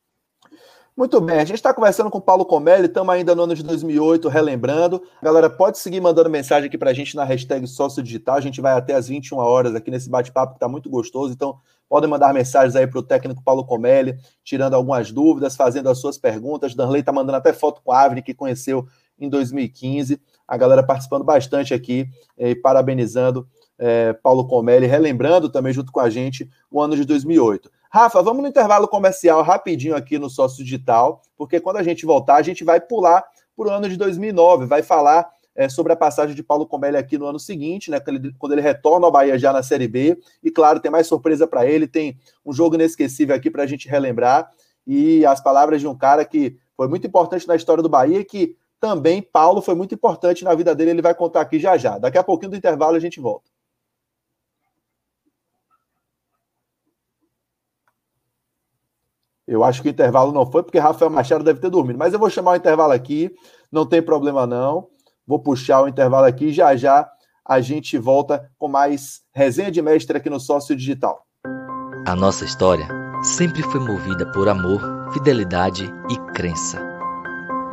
Muito bem, a gente está conversando com o Paulo Comelli, estamos ainda no ano de 2008, relembrando. Galera, pode seguir mandando mensagem aqui para a gente na hashtag Sócio Digital, a gente vai até as 21 horas aqui nesse bate-papo que está muito gostoso, então podem mandar mensagens aí para o técnico Paulo Comelli, tirando algumas dúvidas, fazendo as suas perguntas. Danley está mandando até foto com a Avni, que conheceu em 2015. A galera participando bastante aqui e parabenizando é, Paulo Comelli, relembrando também junto com a gente o ano de 2008. Rafa, vamos no intervalo comercial rapidinho aqui no Sócio Digital, porque quando a gente voltar, a gente vai pular para o ano de 2009, vai falar é, sobre a passagem de Paulo Comelli aqui no ano seguinte, né, quando ele, quando ele retorna ao Bahia já na Série B. E claro, tem mais surpresa para ele, tem um jogo inesquecível aqui para a gente relembrar. E as palavras de um cara que foi muito importante na história do Bahia e que também Paulo foi muito importante na vida dele, ele vai contar aqui já já. Daqui a pouquinho do intervalo a gente volta. Eu acho que o intervalo não foi, porque Rafael Machado deve ter dormido. Mas eu vou chamar o intervalo aqui, não tem problema não. Vou puxar o intervalo aqui já já a gente volta com mais resenha de mestre aqui no Sócio Digital.
A nossa história sempre foi movida por amor, fidelidade e crença.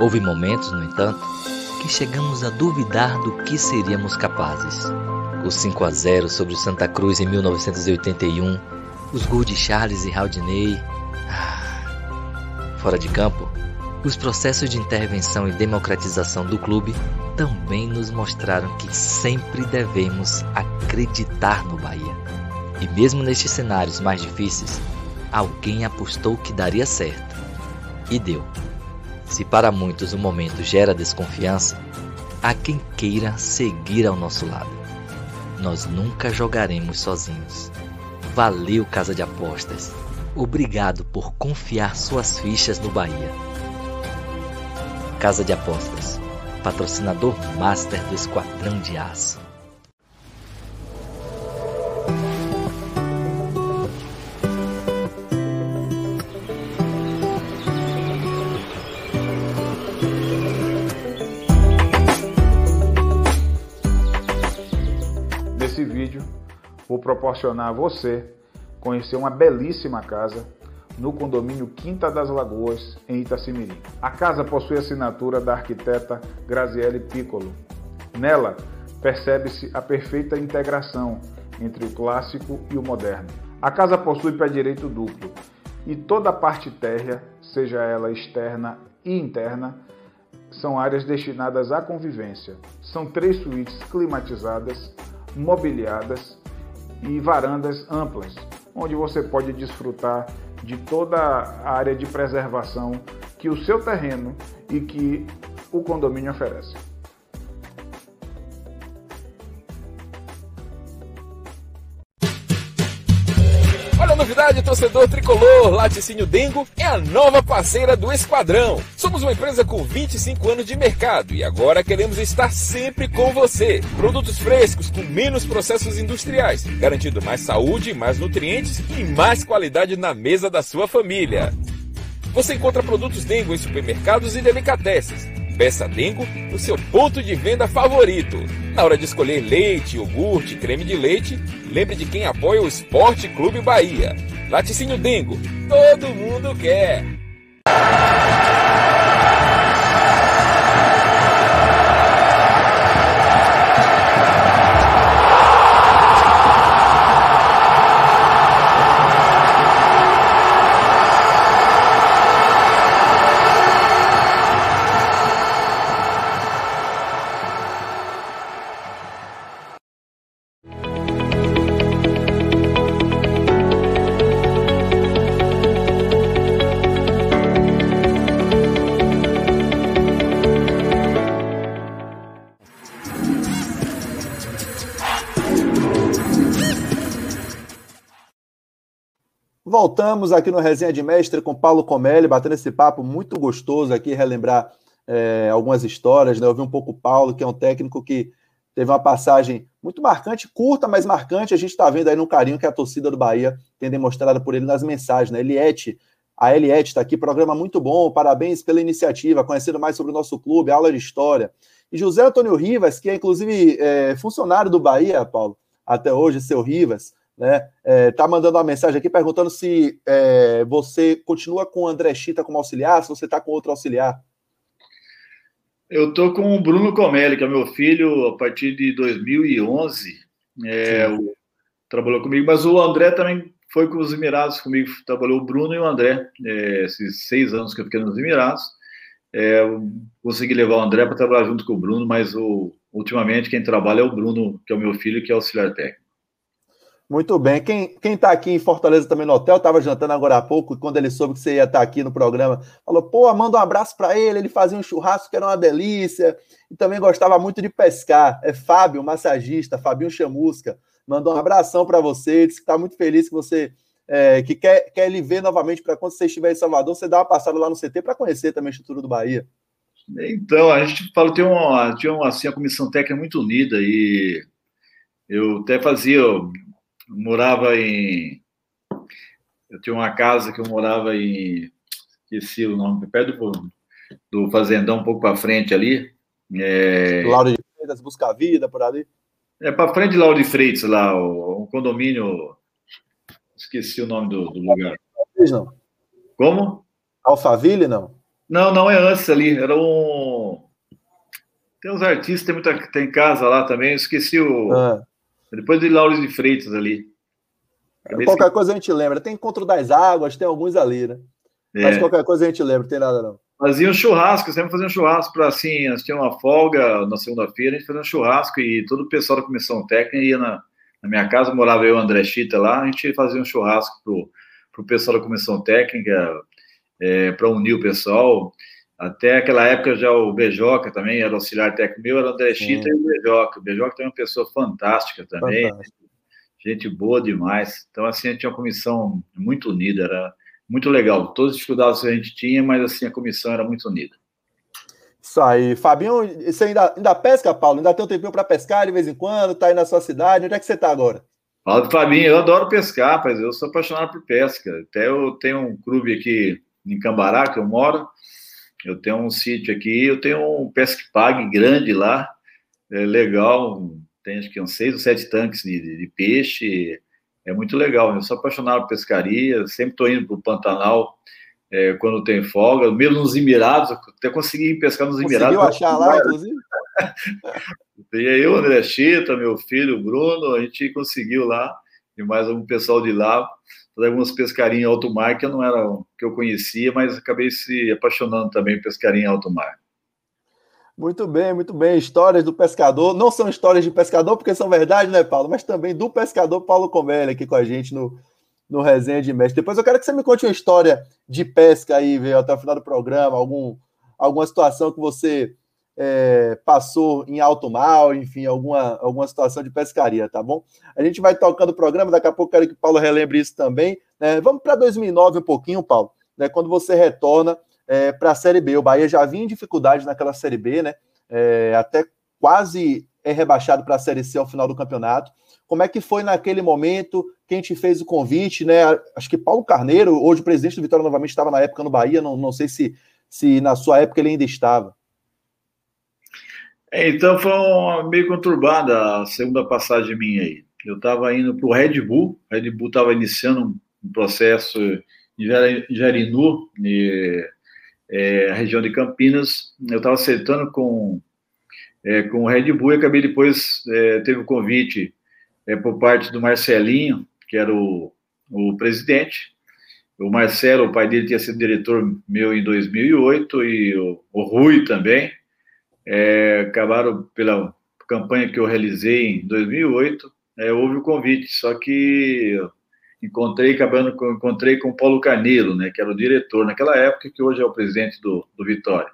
Houve momentos, no entanto, que chegamos a duvidar do que seríamos capazes. O 5 a 0 sobre o Santa Cruz em 1981, os gols de Charles e Haldinei. Fora de campo, os processos de intervenção e democratização do clube também nos mostraram que sempre devemos acreditar no Bahia. E mesmo nestes cenários mais difíceis, alguém apostou que daria certo. E deu. Se para muitos o momento gera desconfiança, há quem queira seguir ao nosso lado. Nós nunca jogaremos sozinhos. Valeu, Casa de Apostas! Obrigado por confiar suas fichas no Bahia. Casa de Apostas, patrocinador master do Esquadrão de Aço.
proporcionar a você conhecer uma belíssima casa no condomínio Quinta das Lagoas, em Itacimirim. A casa possui assinatura da arquiteta Graziele Piccolo. Nela, percebe-se a perfeita integração entre o clássico e o moderno. A casa possui pé direito duplo e toda a parte térrea, seja ela externa e interna, são áreas destinadas à convivência. São três suítes climatizadas, mobiliadas e varandas amplas, onde você pode desfrutar de toda a área de preservação que o seu terreno e que o condomínio oferece.
Novidade, torcedor tricolor, Laticínio Dengo é a nova parceira do Esquadrão. Somos uma empresa com 25 anos de mercado e agora queremos estar sempre com você. Produtos frescos com menos processos industriais, garantindo mais saúde, mais nutrientes e mais qualidade na mesa da sua família. Você encontra produtos Dengo em supermercados e delicatessen Peça Dengo no seu ponto de venda favorito. Na hora de escolher leite, iogurte, creme de leite, lembre de quem apoia o Esporte Clube Bahia. Laticínio Dengo, todo mundo quer!
Voltamos aqui no Resenha de Mestre com Paulo Comelli, batendo esse papo muito gostoso aqui, relembrar é, algumas histórias, né? Ouvir um pouco o Paulo, que é um técnico que teve uma passagem muito marcante, curta, mas marcante. A gente está vendo aí no carinho que a torcida do Bahia tem demonstrado por ele nas mensagens, né? Eliette, a Eliette está aqui, programa muito bom, parabéns pela iniciativa, conhecendo mais sobre o nosso clube, aula de história. E José Antônio Rivas, que é inclusive é, funcionário do Bahia, Paulo, até hoje, seu Rivas, né? É, tá mandando uma mensagem aqui perguntando se é, você continua com o André Chita como auxiliar, se você está com outro auxiliar.
Eu tô com o Bruno Comelli, que é meu filho, a partir de 2011. É, trabalhou comigo, mas o André também foi com os Emirados comigo. Trabalhou o Bruno e o André, é, esses seis anos que eu fiquei nos Emirados. É, consegui levar o André para trabalhar junto com o Bruno, mas o, ultimamente quem trabalha é o Bruno, que é o meu filho, que é auxiliar técnico.
Muito bem. Quem está aqui em Fortaleza também no hotel, estava jantando agora há pouco, quando ele soube que você ia estar tá aqui no programa, falou: pô, manda um abraço para ele. Ele fazia um churrasco que era uma delícia e também gostava muito de pescar. É Fábio, massagista, Fabinho Chamusca. Mandou um abração para você, disse que está muito feliz que você é, que quer, quer ele ver novamente para quando você estiver em Salvador, você dá uma passada lá no CT para conhecer também a estrutura do Bahia.
Então, a gente falou, tem uma, tinha uma, assim, a comissão técnica muito unida e eu até fazia morava em. Eu tinha uma casa que eu morava em. Esqueci o nome, perto do, do Fazendão, um pouco para frente ali. É...
Lauro de Freitas, Busca Vida, por ali.
É para frente de Lauro de Freitas, lá, o, um condomínio. Esqueci o nome do, do lugar.
Não.
Como?
Alphaville, não?
Não, não é antes ali. Era um. Tem uns artistas, tem muita tem casa lá também. Esqueci o. Ah. Depois de Lauro de Freitas ali.
Qualquer coisa a gente lembra. Tem Encontro das Águas, tem alguns ali, né? É. Mas qualquer coisa a gente lembra, não tem nada não.
Fazia um churrasco, sempre fazia um churrasco para assim, nós tínhamos uma folga na segunda-feira, a gente fazia um churrasco e todo o pessoal da comissão técnica ia na, na minha casa, morava eu e o André Chita lá, a gente fazia um churrasco pro, pro pessoal da comissão técnica, é, para unir o pessoal. Até aquela época já o Bejoca também era auxiliar técnico meu, era o André Chita e o Bejoca. O Bejoca também é uma pessoa fantástica também, Fantástico. gente boa demais. Então, assim, a gente tinha uma comissão muito unida, era muito legal. Todas as dificuldades que a gente tinha, mas assim, a comissão era muito unida.
Isso aí. Fabinho, você ainda, ainda pesca, Paulo? Ainda tem um tempinho para pescar de vez em quando? Tá aí na sua cidade? Onde é que você está agora?
Fala do Fabinho, eu adoro pescar, mas eu sou apaixonado por pesca. Até eu tenho um clube aqui em Cambará, que eu moro, eu tenho um sítio aqui, eu tenho um pesque pague grande lá, é legal, tem acho que uns seis ou sete tanques de, de, de peixe. É muito legal. Eu sou apaixonado por pescaria, sempre estou indo para o Pantanal é, quando tem folga, mesmo nos Emirados, até consegui pescar nos Emirados.
Conseguiu achar lá, inclusive?
e aí eu, André Chita, meu filho, Bruno, a gente conseguiu lá, e mais algum pessoal de lá, fazer algumas pescarinhas em alto mar, que eu não era que eu conhecia, mas acabei se apaixonando também por pescaria em alto mar.
Muito bem, muito bem. Histórias do pescador. Não são histórias de pescador, porque são verdade, né, Paulo? Mas também do pescador Paulo Comelli aqui com a gente no, no Resenha de Mestre. Depois eu quero que você me conte uma história de pesca aí, até o final do programa, algum, alguma situação que você é, passou em alto mar, enfim, alguma, alguma situação de pescaria, tá bom? A gente vai tocando o programa, daqui a pouco quero que o Paulo relembre isso também. Né? Vamos para 2009 um pouquinho, Paulo, né? quando você retorna é, para a Série B. O Bahia já vinha em dificuldade naquela Série B, né? É, até quase é rebaixado para a Série C ao final do campeonato. Como é que foi naquele momento? Quem te fez o convite, né? Acho que Paulo Carneiro, hoje presidente do Vitória novamente estava na época no Bahia, não, não sei se, se na sua época ele ainda estava.
É, então foi uma, meio conturbada a segunda passagem minha aí. Eu estava indo para o Red Bull, Red Bull estava iniciando um processo em Jarinu, é, a região de Campinas. Eu estava acertando com, é, com o Red Bull e acabei depois, é, teve o um convite é, por parte do Marcelinho, que era o, o presidente. O Marcelo, o pai dele tinha sido diretor meu em 2008 e o, o Rui também. É, acabaram pela campanha que eu realizei em 2008, é, houve o convite, só que encontrei acabando encontrei com o Paulo Carneiro, né, que era o diretor naquela época, que hoje é o presidente do, do Vitória.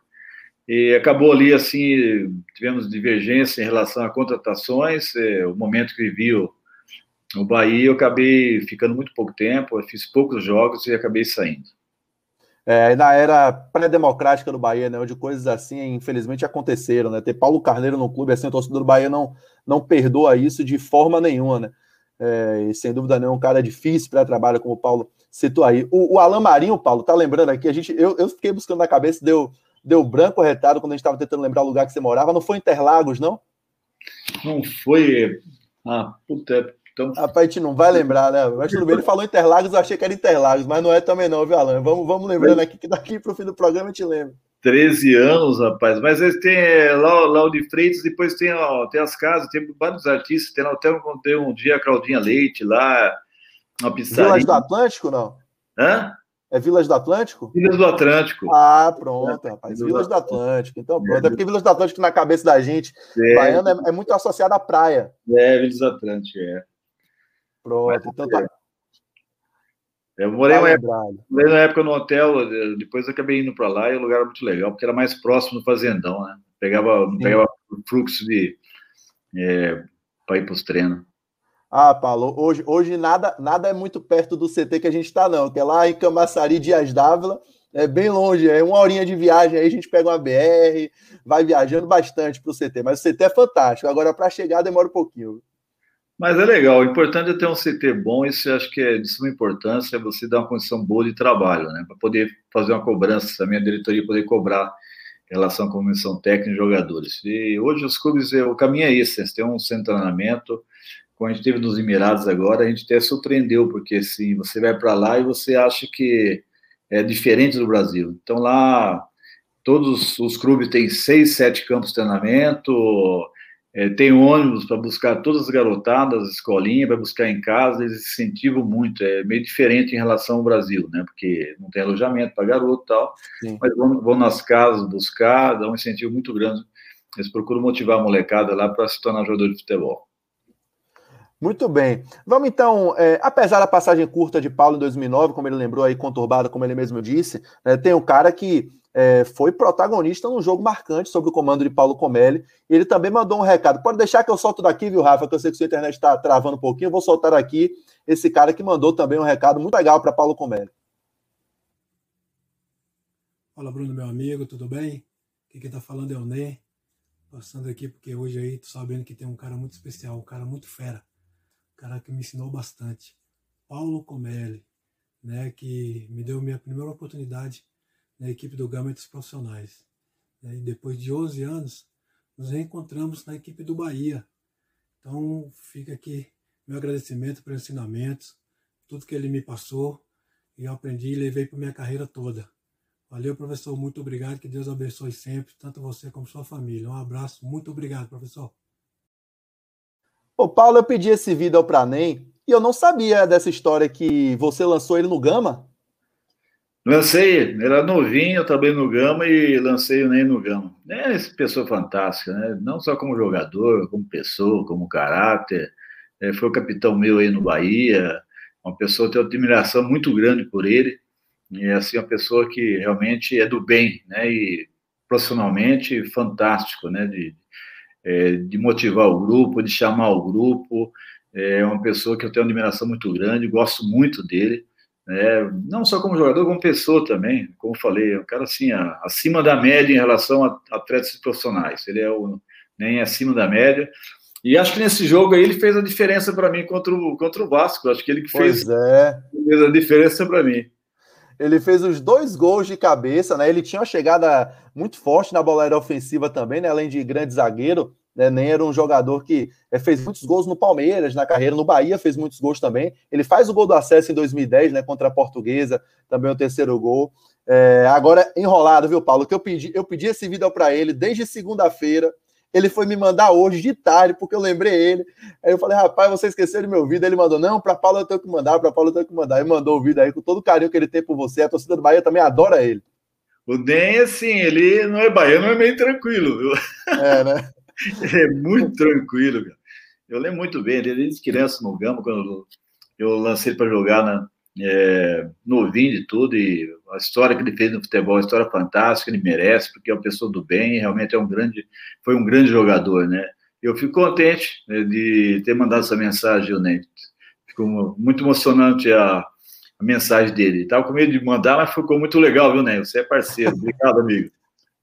E acabou ali assim, tivemos divergência em relação a contratações, é, o momento que vivi o Bahia, eu acabei ficando muito pouco tempo, fiz poucos jogos e acabei saindo.
É, na era pré-democrática do Bahia, né, onde coisas assim, infelizmente, aconteceram, né? Ter Paulo Carneiro no clube, assim, o torcedor do Bahia não, não perdoa isso de forma nenhuma, né? É, e sem dúvida nenhuma, um cara difícil para trabalhar, como o Paulo citou aí. O, o Alan Marinho, Paulo, tá lembrando aqui, a gente, eu, eu fiquei buscando na cabeça, deu, deu branco retado quando a gente estava tentando lembrar o lugar que você morava. Não foi Interlagos, não?
Não foi. Ah, puta. Então...
Rapaz, a gente não vai lembrar, né? Mas tudo bem, ele falou Interlagos, eu achei que era Interlagos, mas não é também não, viu, Alan? Vamos, vamos lembrando aqui que daqui para o fim do programa a gente lembra.
13 anos, rapaz. Mas eles têm é, lá, lá o de Freitas, depois tem, ó, tem as casas, tem vários artistas. Tem até tem um dia a Claudinha Leite lá, uma pizzaria.
Vilas do Atlântico, não?
Hã?
É Vilas do Atlântico?
Vilas do Atlântico.
Ah, pronto, rapaz. Vilas do Atlântico. Então, pronto. É, é porque Vilas do Atlântico, na cabeça da gente, é. baiana é, é muito associada à praia.
É, Vilas do Atlântico, é.
Pronto. Então tá.
Eu morei, uma época, morei uma época no hotel, depois acabei indo para lá e o lugar era muito legal, porque era mais próximo do fazendão, né? Pegava, não pegava fluxo de é, para ir para os treinos.
Ah, Paulo, hoje, hoje nada, nada é muito perto do CT que a gente está, não, que é lá em Camaçari, Dias Dávila, é bem longe, é uma horinha de viagem aí, a gente pega uma BR, vai viajando bastante para o CT, mas o CT é fantástico, agora para chegar demora um pouquinho.
Mas é legal, o importante é ter um CT bom, isso eu acho que é de suma importância, você dar uma condição boa de trabalho, né? Para poder fazer uma cobrança, a minha diretoria poder cobrar em relação à comissão técnica e jogadores. E hoje os clubes, é, o caminho é esse, eles têm um centro de treinamento, como a gente teve nos Emirados agora, a gente até surpreendeu, porque assim, você vai para lá e você acha que é diferente do Brasil. Então lá, todos os clubes têm seis, sete campos de treinamento, é, tem ônibus para buscar todas as garotadas, escolinha, para buscar em casa, eles incentivam muito, é meio diferente em relação ao Brasil, né? Porque não tem alojamento para garoto e tal, Sim. mas vão, vão, nas casas buscar, dá um incentivo muito grande. Eles procuram motivar a molecada lá para se tornar jogador de futebol.
Muito bem. Vamos então, é, apesar da passagem curta de Paulo em 2009, como ele lembrou aí, conturbada, como ele mesmo disse, né, tem um cara que é, foi protagonista num jogo marcante sob o comando de Paulo Comelli. Ele também mandou um recado. Pode deixar que eu solto daqui, viu, Rafa? Que eu sei que sua internet está travando um pouquinho. Eu vou soltar aqui esse cara que mandou também um recado muito legal para Paulo Comelli.
Fala, Bruno, meu amigo, tudo bem? Quem está falando é o Ney. Passando aqui porque hoje aí tô sabendo que tem um cara muito especial, um cara muito fera. Um cara que me ensinou bastante. Paulo Comelli, né? Que me deu minha primeira oportunidade na equipe do Gama dos Profissionais. E depois de 11 anos, nos reencontramos na equipe do Bahia. Então, fica aqui meu agradecimento pelos ensinamentos, tudo que ele me passou e eu aprendi e levei para minha carreira toda. Valeu, professor. Muito obrigado. Que Deus abençoe sempre, tanto você como sua família. Um abraço. Muito obrigado, professor.
Ô, Paulo, eu pedi esse vídeo ao Pranem e eu não sabia dessa história que você lançou ele no Gama.
Lancei, era novinho, trabalhei no Gama e lancei o Ney no Gama. É pessoa fantástica, né? Não só como jogador, como pessoa, como caráter. É, foi o capitão meu aí no Bahia, uma pessoa que tem admiração muito grande por ele. E assim, uma pessoa que realmente é do bem, né? E profissionalmente fantástico, né? De, é, de motivar o grupo, de chamar o grupo. É uma pessoa que eu tenho admiração muito grande, gosto muito dele. É, não só como jogador, como pessoa também, como falei, é um cara assim, acima da média em relação a atletas profissionais. Ele é o, nem acima da média. E acho que nesse jogo aí ele fez a diferença para mim contra o, contra o Vasco. Acho que ele que fez,
é.
fez a diferença para mim.
Ele fez os dois gols de cabeça, né? Ele tinha uma chegada muito forte na bola ofensiva também, né? Além de grande zagueiro né, nem era um jogador que é, fez muitos gols no Palmeiras na carreira, no Bahia fez muitos gols também. Ele faz o gol do acesso em 2010, né, contra a Portuguesa, também o terceiro gol. É, agora, enrolado, viu, Paulo? Que eu pedi, eu pedi esse vídeo para ele desde segunda-feira. Ele foi me mandar hoje de tarde, porque eu lembrei ele. Aí eu falei, rapaz, você esqueceu de meu vídeo. Ele mandou, não, para Paulo eu tenho que mandar, para Paulo eu tenho que mandar. Ele mandou o vídeo aí com todo o carinho que ele tem por você. A torcida do Bahia também adora ele.
O Den, assim, ele não é baiano, é meio tranquilo, viu?
É, né?
É muito tranquilo, cara. Eu lembro muito bem desde criança no Gama, quando eu lancei para jogar na, é, novinho de tudo, e a história que ele fez no futebol, a história fantástica, ele merece, porque é uma pessoa do bem, realmente é um grande, foi um grande jogador, né? Eu fico contente né, de ter mandado essa mensagem, né? Ficou muito emocionante a, a mensagem dele. Estava com medo de mandar, mas ficou muito legal, viu, Né? Você é parceiro. Obrigado, amigo.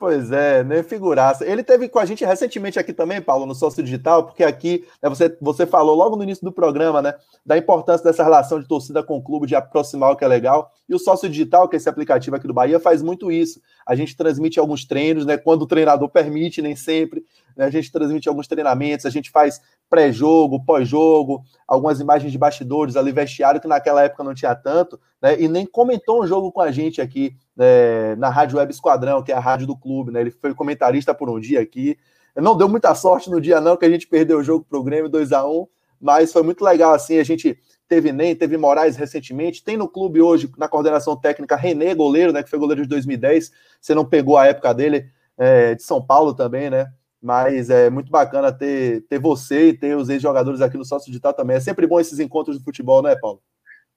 Pois é, né? Figuraça. Ele teve com a gente recentemente aqui também, Paulo, no Sócio Digital, porque aqui né, você, você falou logo no início do programa, né? Da importância dessa relação de torcida com o clube, de aproximar o que é legal. E o Sócio Digital, que é esse aplicativo aqui do Bahia, faz muito isso. A gente transmite alguns treinos, né? Quando o treinador permite, nem sempre. Né, a gente transmite alguns treinamentos, a gente faz pré-jogo, pós-jogo, algumas imagens de bastidores ali, vestiário, que naquela época não tinha tanto, né? E nem comentou um jogo com a gente aqui né, na Rádio Web Esquadrão, que é a rádio do clube, né? Ele foi comentarista por um dia aqui. Não deu muita sorte no dia, não, que a gente perdeu o jogo pro Grêmio 2 a 1 mas foi muito legal assim. A gente teve Nem, teve Moraes recentemente, tem no clube hoje, na coordenação técnica, René, goleiro, né? Que foi goleiro de 2010. Você não pegou a época dele, é, de São Paulo também, né? Mas é muito bacana ter, ter você e ter os ex-jogadores aqui no Sócio Digital também. É sempre bom esses encontros de futebol, né, Paulo?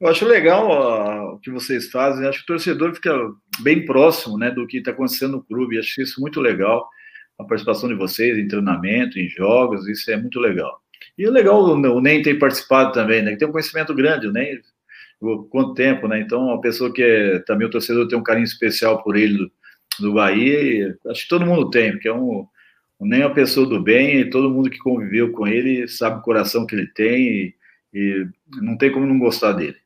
Eu acho legal ó, o que vocês fazem. Acho que o torcedor fica bem próximo né, do que está acontecendo no clube. Acho isso muito legal. A participação de vocês em treinamento, em jogos, isso é muito legal. E é legal o NEM ter participado também, né? Que tem um conhecimento grande, o NEM, quanto tempo, né? Então, uma pessoa que é, também o torcedor tem um carinho especial por ele do, do Bahia, e acho que todo mundo tem, porque é um, nem uma pessoa do bem, e todo mundo que conviveu com ele sabe o coração que ele tem e, e não tem como não gostar dele.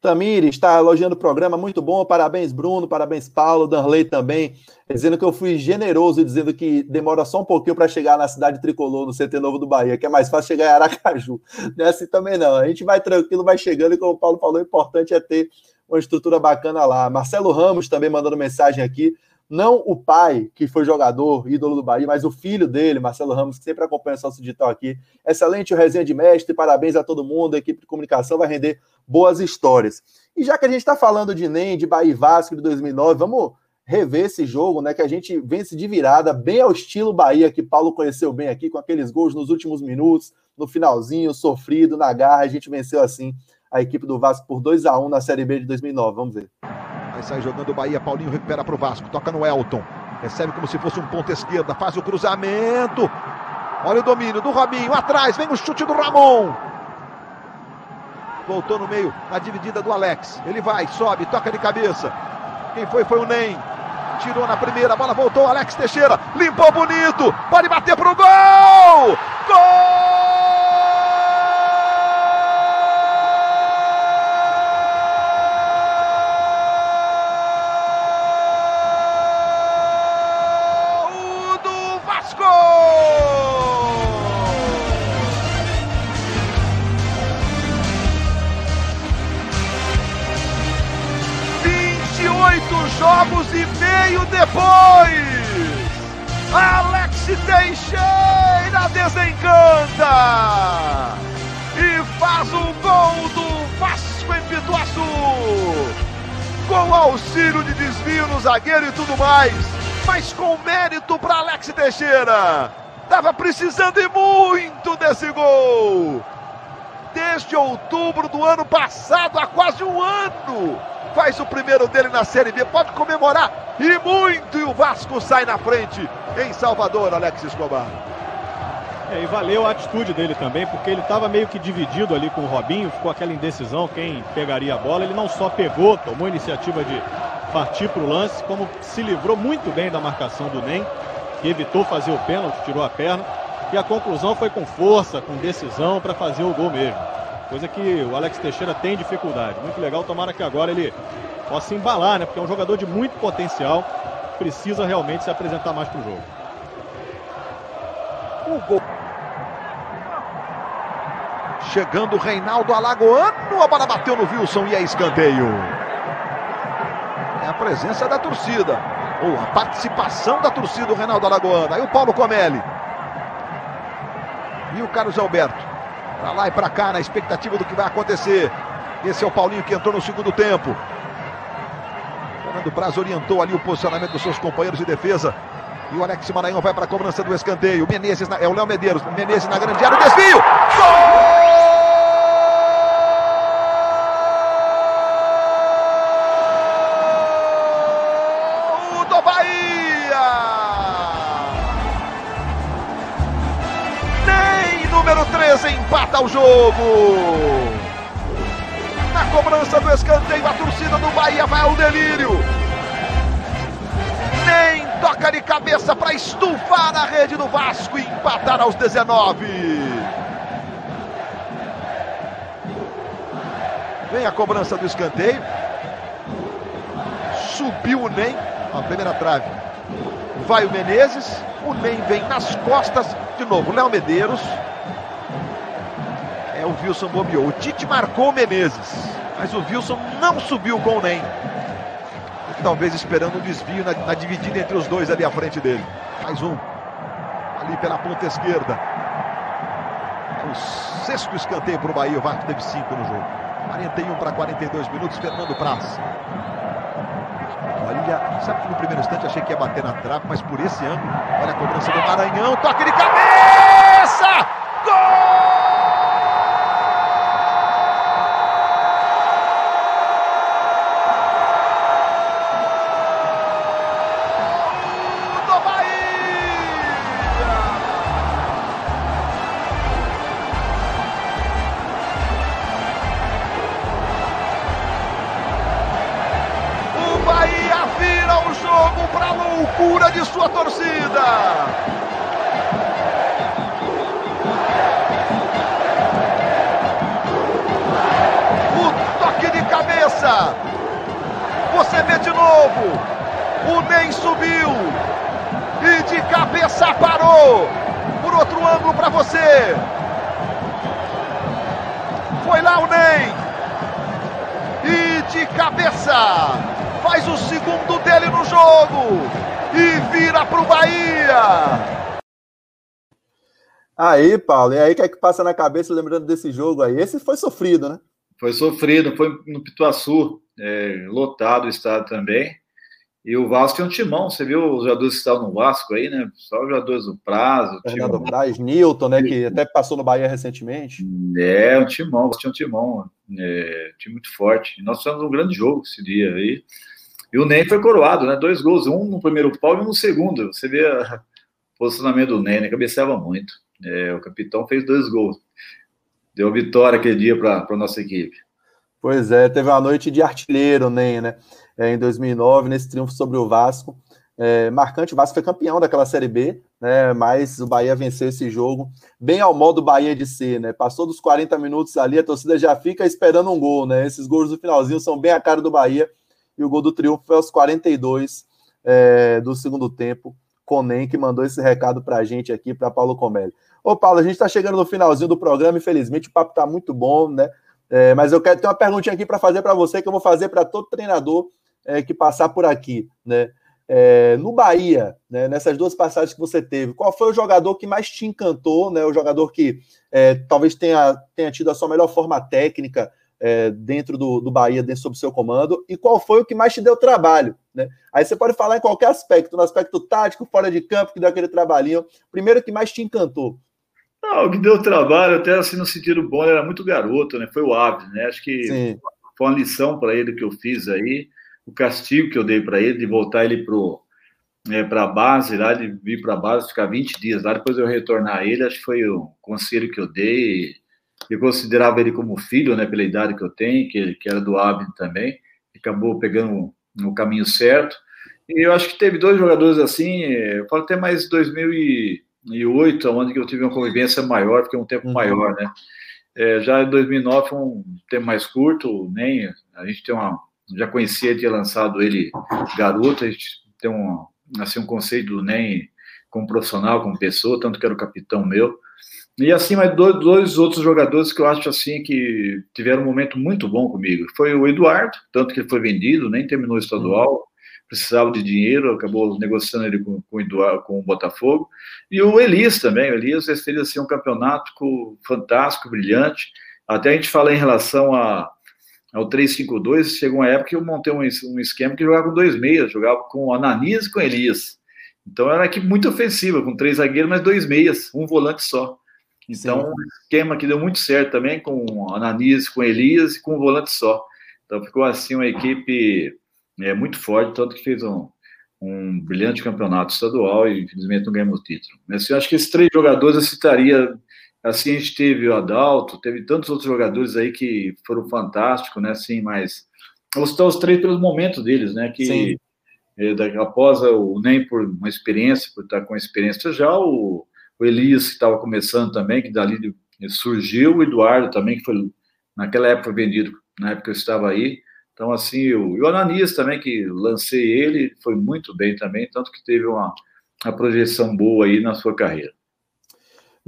Tamires está elogiando o programa, muito bom. Parabéns, Bruno, parabéns, Paulo, Danley também, dizendo que eu fui generoso, dizendo que demora só um pouquinho para chegar na cidade tricolor, no CT Novo do Bahia, que é mais fácil chegar em Aracaju. Não é assim também, não. A gente vai tranquilo, vai chegando, e como o Paulo falou, o importante é ter uma estrutura bacana lá. Marcelo Ramos também mandando mensagem aqui não o pai, que foi jogador, ídolo do Bahia, mas o filho dele, Marcelo Ramos, que sempre acompanha o Sócio Digital aqui. Excelente o resenha de mestre, parabéns a todo mundo, a equipe de comunicação vai render boas histórias. E já que a gente está falando de NEM, de Bahia e Vasco de 2009, vamos rever esse jogo, né, que a gente vence de virada, bem ao estilo Bahia, que Paulo conheceu bem aqui, com aqueles gols nos últimos minutos, no finalzinho, sofrido, na garra, a gente venceu assim a equipe do Vasco por 2 a 1 na Série B de 2009, vamos ver.
Vai sair jogando o Bahia. Paulinho recupera para o Vasco. Toca no Elton. Recebe como se fosse um ponto esquerda. Faz o cruzamento. Olha o domínio do Robinho. Atrás. Vem o chute do Ramon. Voltou no meio. Na dividida do Alex. Ele vai, sobe, toca de cabeça. Quem foi? Foi o Nem. Tirou na primeira. A bola voltou. Alex Teixeira. Limpou bonito. Pode bater pro gol. Faz o primeiro dele na Série B. Pode comemorar e muito. E o Vasco sai na frente em Salvador, Alex Escobar.
É, e valeu a atitude dele também, porque ele estava meio que dividido ali com o Robinho, ficou aquela indecisão quem pegaria a bola. Ele não só pegou, tomou a iniciativa de partir para o lance, como se livrou muito bem da marcação do NEM, que evitou fazer o pênalti, tirou a perna. E a conclusão foi com força, com decisão para fazer o gol mesmo. Coisa que o Alex Teixeira tem dificuldade. Muito legal, tomara que agora ele possa embalar, né? Porque é um jogador de muito potencial, precisa realmente se apresentar mais para o jogo.
O gol. Chegando o Reinaldo Alagoano, a bola bateu no Wilson e é escanteio. É a presença da torcida, ou a participação da torcida do Reinaldo Alagoano. Aí o Paulo Comelli. E o Carlos Alberto. Pra lá e pra cá, na expectativa do que vai acontecer. Esse é o Paulinho que entrou no segundo tempo. Fernando Braz orientou ali o posicionamento dos seus companheiros de defesa. E o Alex Maranhão vai para a cobrança do escanteio. Menezes na, é o Léo Medeiros. Menezes na grande área. Desvio! Gol! 13 empata o jogo. Na cobrança do escanteio, a torcida do Bahia vai ao delírio. Nem toca de cabeça para estufar a rede do Vasco e empatar aos 19. Vem a cobrança do escanteio. Subiu o Nem, a primeira trave. Vai o Menezes, o Nem vem nas costas, de novo, Léo Medeiros. Wilson bobeou. O Tite marcou o Menezes, mas o Wilson não subiu com o Nem talvez esperando um desvio na, na, dividida entre os dois ali à frente dele. Mais um. Ali pela ponta esquerda. O sexto escanteio para o Bahia. O Vasco teve cinco no jogo. 41 para 42 minutos. Fernando Praz. Olha, sabe que no primeiro instante achei que ia bater na trave, mas por esse ângulo, olha a cobrança do Maranhão, toque de cabeça! Foi lá o Nem. E de cabeça faz o segundo dele no jogo e vira para o Bahia.
Aí, Paulo, e aí o que é que passa na cabeça lembrando desse jogo aí? Esse foi sofrido, né?
Foi sofrido, foi no Pituaçu, é, lotado o estado também. E o Vasco tem um timão, você viu os jogadores que estavam no Vasco aí, né? Só os jogadores do prazo.
Fernando Braz, Newton, né? Que até passou no Bahia recentemente.
É, um timão, tinha um timão. É, um time muito forte. E nós tivemos um grande jogo esse dia aí. E o Ney foi coroado, né? Dois gols, um no primeiro pau e um no segundo. Você vê o posicionamento do Ney, né? Cabeceava muito. É, o capitão fez dois gols. Deu vitória aquele dia para a nossa equipe.
Pois é, teve uma noite de artilheiro, Ney, né? É, em 2009, nesse triunfo sobre o Vasco. É, marcante, o Vasco foi campeão daquela Série B, né? Mas o Bahia venceu esse jogo, bem ao modo Bahia de ser, né? Passou dos 40 minutos ali, a torcida já fica esperando um gol, né? Esses gols do finalzinho são bem a cara do Bahia e o gol do triunfo foi aos 42 é, do segundo tempo. Conem que mandou esse recado para a gente aqui, para Paulo Comelli. Ô, Paulo, a gente está chegando no finalzinho do programa, infelizmente o papo está muito bom, né? É, mas eu quero ter uma perguntinha aqui para fazer para você, que eu vou fazer para todo treinador é, que passar por aqui, né? É, no Bahia, né, nessas duas passagens que você teve, qual foi o jogador que mais te encantou, né, o jogador que é, talvez tenha, tenha tido a sua melhor forma técnica é, dentro do, do Bahia, dentro sob seu comando, e qual foi o que mais te deu trabalho? Né? Aí você pode falar em qualquer aspecto, no aspecto tático, fora de campo, que deu aquele trabalhinho. Primeiro, o que mais te encantou?
Não, o que deu trabalho, até assim no sentido bom, ele era muito garoto, né? Foi o Aves, né? Acho que Sim. foi uma lição para ele que eu fiz aí o castigo que eu dei para ele, de voltar ele para é, a base, lá, de vir para a base, ficar 20 dias lá, depois eu retornar a ele, acho que foi o conselho que eu dei. Eu considerava ele como filho, né, pela idade que eu tenho, que, que era do Abner também, acabou pegando no caminho certo. E eu acho que teve dois jogadores assim, eu falo até mais 2008, onde eu tive uma convivência maior, porque é um tempo uhum. maior, né? É, já em 2009 foi um tempo mais curto, nem a gente tem uma já conhecia, tinha lançado ele garoto, a gente tem um, assim, um conceito do NEM como profissional, como pessoa, tanto que era o capitão meu. E assim, mais dois, dois, outros jogadores que eu acho assim que tiveram um momento muito bom comigo. Foi o Eduardo, tanto que ele foi vendido, nem terminou o estadual, precisava de dinheiro, acabou negociando ele com, com, o, Eduardo, com o Botafogo. E o Elias também, o Elias fez assim, um campeonato fantástico, brilhante. Até a gente fala em relação a, ao 3-5-2, chegou uma época que eu montei um, um esquema que jogava com dois meias, jogava com o Ananias e com o Elias. Então era uma equipe muito ofensiva, com três zagueiros, mas dois meias, um volante só. Então, Sim. um esquema que deu muito certo também, com o Ananias, com o Elias e com um volante só. Então ficou assim uma equipe é, muito forte, tanto que fez um, um brilhante campeonato estadual e infelizmente não ganhamos o título. Mas eu acho que esses três jogadores eu citaria Assim, a gente teve o Adalto, teve tantos outros jogadores aí que foram fantásticos, né? Assim, mas eu vou citar os três pelos momentos deles, né? Que é, após o NEM por uma experiência, por estar com experiência já, o, o Elias, que estava começando também, que dali surgiu, o Eduardo também, que foi naquela época vendido, na época eu estava aí. Então, assim, o, e o Ananias também, que lancei ele, foi muito bem também, tanto que teve uma, uma projeção boa aí na sua carreira.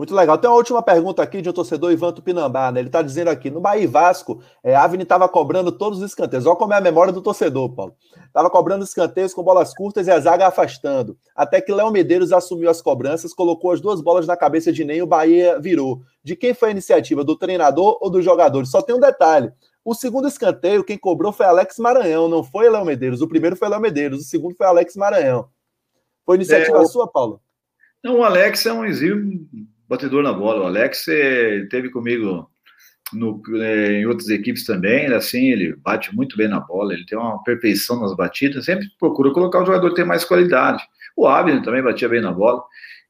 Muito legal. Tem uma última pergunta aqui de um torcedor Ivan Tupinambá, né? Ele está dizendo aqui: no Bahia Vasco, é, a Avni estava cobrando todos os escanteios. Olha como é a memória do torcedor, Paulo. Estava cobrando escanteios com bolas curtas e a zaga afastando. Até que Léo Medeiros assumiu as cobranças, colocou as duas bolas na cabeça de Ney e o Bahia virou. De quem foi a iniciativa? Do treinador ou dos jogadores? Só tem um detalhe. O segundo escanteio, quem cobrou foi Alex Maranhão, não foi Léo Medeiros. O primeiro foi Léo Medeiros, o segundo foi Alex Maranhão. Foi iniciativa é, o... sua, Paulo?
Não, o Alex é um exílio batedor na bola. O Alex é, teve comigo no, é, em outras equipes também, assim, ele bate muito bem na bola, ele tem uma perfeição nas batidas, sempre procura colocar o jogador que tem mais qualidade. O Abner também batia bem na bola.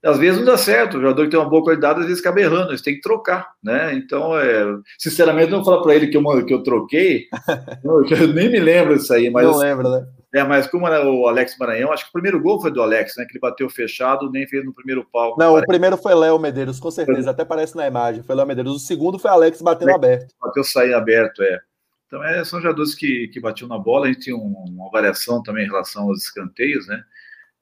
Às vezes não dá certo, o jogador que tem uma boa qualidade, às vezes acaba errando, eles têm que trocar, né? Então, é, sinceramente, não falar para ele que eu, que eu troquei, eu nem me lembro disso aí, mas.
Não lembro, né?
É, mas como era o Alex Maranhão, acho que o primeiro gol foi do Alex, né? Que ele bateu fechado, nem fez no primeiro pau.
Não, parece. o primeiro foi Léo Medeiros, com certeza, até parece na imagem. Foi Léo Medeiros. O segundo foi Alex batendo aberto.
Bateu sair aberto, é. Então, é, são jogadores que, que batiam na bola. A gente tinha um, uma variação também em relação aos escanteios, né?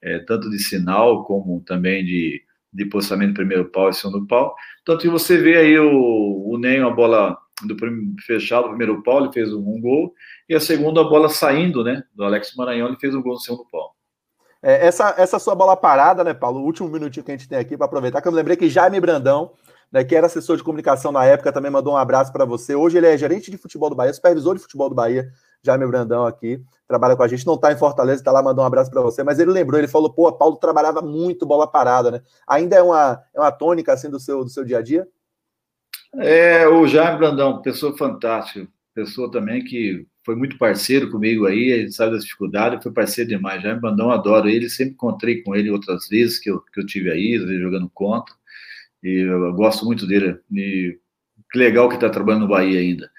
É, tanto de sinal como também de, de postamento primeiro pau e segundo pau. Tanto que você vê aí o, o Ney, uma bola do fechado, o primeiro pau, ele fez um, um, gol, e a segunda bola saindo, né, do Alex Maranhão, ele fez um gol no segundo pau.
É, essa, essa sua bola parada, né, Paulo, o último minutinho que a gente tem aqui para aproveitar, que eu me lembrei que Jaime Brandão, né, que era assessor de comunicação na época, também mandou um abraço para você. Hoje ele é gerente de futebol do Bahia, supervisor de futebol do Bahia, Jaime Brandão aqui, trabalha com a gente, não está em Fortaleza, está lá, mandou um abraço para você, mas ele lembrou, ele falou, pô, Paulo trabalhava muito bola parada, né? Ainda é uma, é uma tônica, assim, do seu, do seu dia a dia?
É, o Jaime Brandão, pessoa fantástica, pessoa também que foi muito parceiro comigo aí, ele sabe das dificuldades, foi parceiro demais. Jaime Brandão, adoro ele, sempre encontrei com ele outras vezes que eu, que eu tive aí, jogando contra, e eu gosto muito dele, e que legal que está trabalhando no Bahia ainda.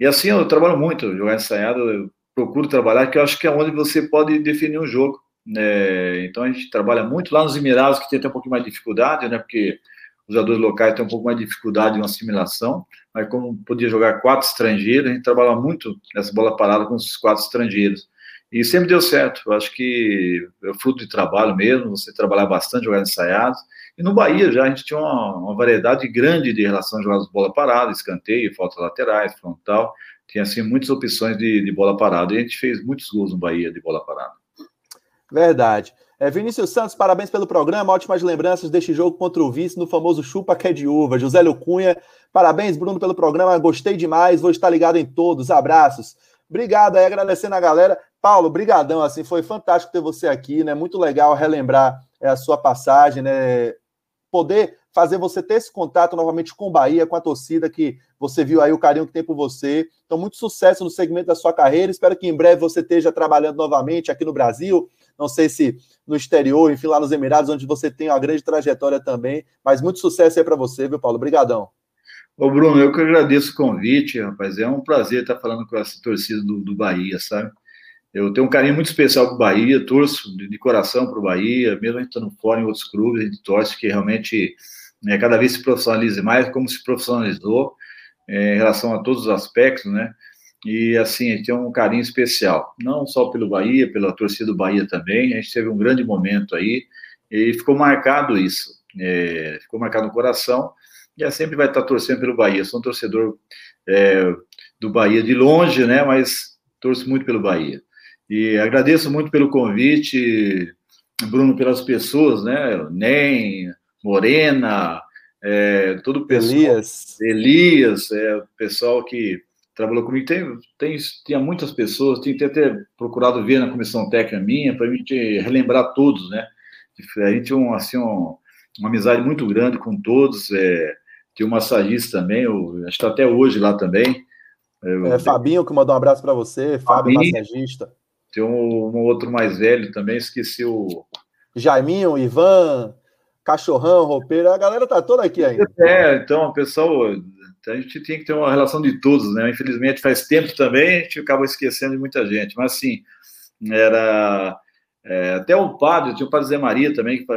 E assim, eu trabalho muito, jogar ensaiado, eu procuro trabalhar, que eu acho que é onde você pode definir um jogo. Né? Então a gente trabalha muito lá nos Emirados, que tem até um pouquinho mais de dificuldade, né? Porque os jogadores locais têm um pouco mais de dificuldade em uma assimilação, mas como podia jogar quatro estrangeiros, a gente trabalha muito nessa bola parada com esses quatro estrangeiros. E sempre deu certo. Eu acho que é fruto de trabalho mesmo, você trabalhar bastante, jogar ensaiados. E no Bahia já a gente tinha uma, uma variedade grande de relação a jogar bola parada, escanteio, faltas laterais, frontal. tinha assim muitas opções de, de bola parada. E a gente fez muitos gols no Bahia de bola parada.
Verdade. É, Vinícius Santos, parabéns pelo programa, ótimas lembranças deste jogo contra o vice no famoso chupa que é de uva. José Cunha, parabéns, Bruno, pelo programa, gostei demais, vou estar ligado em todos, abraços. Obrigado aí, agradecendo a galera. Paulo, brigadão, assim, foi fantástico ter você aqui, né? Muito legal relembrar é, a sua passagem, né? Poder fazer você ter esse contato novamente com o Bahia, com a torcida que você viu aí o carinho que tem por você. Então, muito sucesso no segmento da sua carreira. Espero que em breve você esteja trabalhando novamente aqui no Brasil. Não sei se no exterior, enfim, lá nos Emirados, onde você tem uma grande trajetória também. Mas muito sucesso aí para você, viu, Paulo? Obrigadão.
Ô, Bruno, eu que agradeço o convite, rapaz. É um prazer estar falando com essa torcida do, do Bahia, sabe? Eu tenho um carinho muito especial para o Bahia, torço de, de coração para o Bahia, mesmo a gente estando fora em outros clubes, a gente torce que realmente né, cada vez se profissionalize mais, como se profissionalizou é, em relação a todos os aspectos, né? E assim, a gente tem um carinho especial, não só pelo Bahia, pela torcida do Bahia também. A gente teve um grande momento aí e ficou marcado isso, é, ficou marcado no coração. E é sempre vai estar torcendo pelo Bahia. sou um torcedor é, do Bahia de longe, né? Mas torço muito pelo Bahia. E agradeço muito pelo convite, Bruno, pelas pessoas, né? Nem, Morena, é, todo o pessoal.
Elias.
Elias, é, o pessoal que trabalhou comigo. Tem, tem, tinha muitas pessoas, tinha até procurado ver na comissão técnica minha, para a gente relembrar todos, né? A gente tinha um, assim, um, uma amizade muito grande com todos. É, tinha um massagista também, eu, acho que está até hoje lá também.
É, é, Fabinho, que mandou um abraço para você, Fábio Fabinho, massagista.
Tem um, um, outro mais velho também, esqueci o.
Jaiminho, Ivan, Cachorrão, Roupeiro, a galera tá toda aqui ainda.
É, então, pessoal, a gente tinha que ter uma relação de todos, né? Infelizmente, faz tempo também, a gente acaba esquecendo de muita gente, mas assim, era. É, até o padre, tinha o padre Zé Maria também, que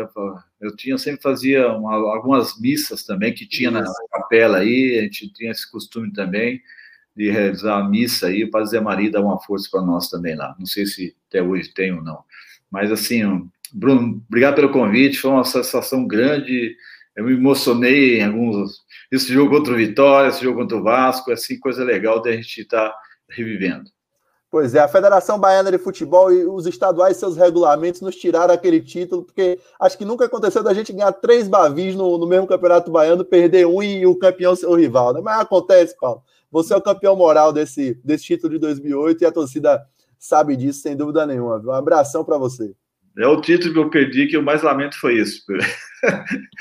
eu tinha sempre fazia uma, algumas missas também que tinha na, na capela aí, a gente tinha esse costume também de realizar a missa aí, o padre Zé Maria dá uma força para nós também lá. Não sei se até hoje tem ou não. Mas assim, Bruno, obrigado pelo convite, foi uma sensação grande. Eu me emocionei em alguns. Esse jogo contra o Vitória, esse jogo contra o Vasco, assim, coisa legal de a gente estar tá revivendo.
Pois é, a Federação Baiana de Futebol e os estaduais, seus regulamentos, nos tiraram aquele título, porque acho que nunca aconteceu da gente ganhar três bavis no, no mesmo campeonato baiano, perder um e o campeão ser o rival. Né? Mas acontece, Paulo. Você é o campeão moral desse, desse título de 2008 e a torcida sabe disso, sem dúvida nenhuma. Um abração para você.
É o título que eu perdi, que o mais lamento foi isso.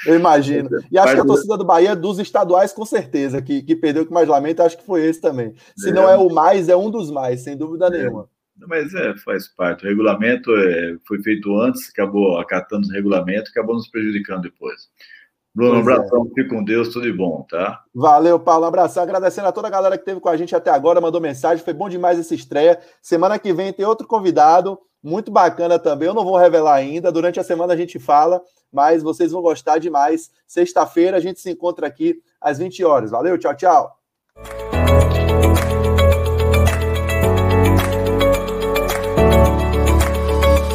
Eu imagino. E acho que a torcida do Bahia, dos estaduais, com certeza, que, que perdeu que mais lamento, acho que foi esse também. Se é. não é o mais, é um dos mais, sem dúvida é. nenhuma.
Mas é, faz parte. O regulamento é, foi feito antes, acabou acatando o regulamento, acabou nos prejudicando depois. Bruno, um abração, é. fique com Deus, tudo de bom, tá?
Valeu, Paulo, um abração. Agradecendo a toda a galera que esteve com a gente até agora, mandou mensagem, foi bom demais essa estreia. Semana que vem tem outro convidado, muito bacana também. Eu não vou revelar ainda, durante a semana a gente fala, mas vocês vão gostar demais. Sexta-feira a gente se encontra aqui às 20 horas. Valeu, tchau, tchau.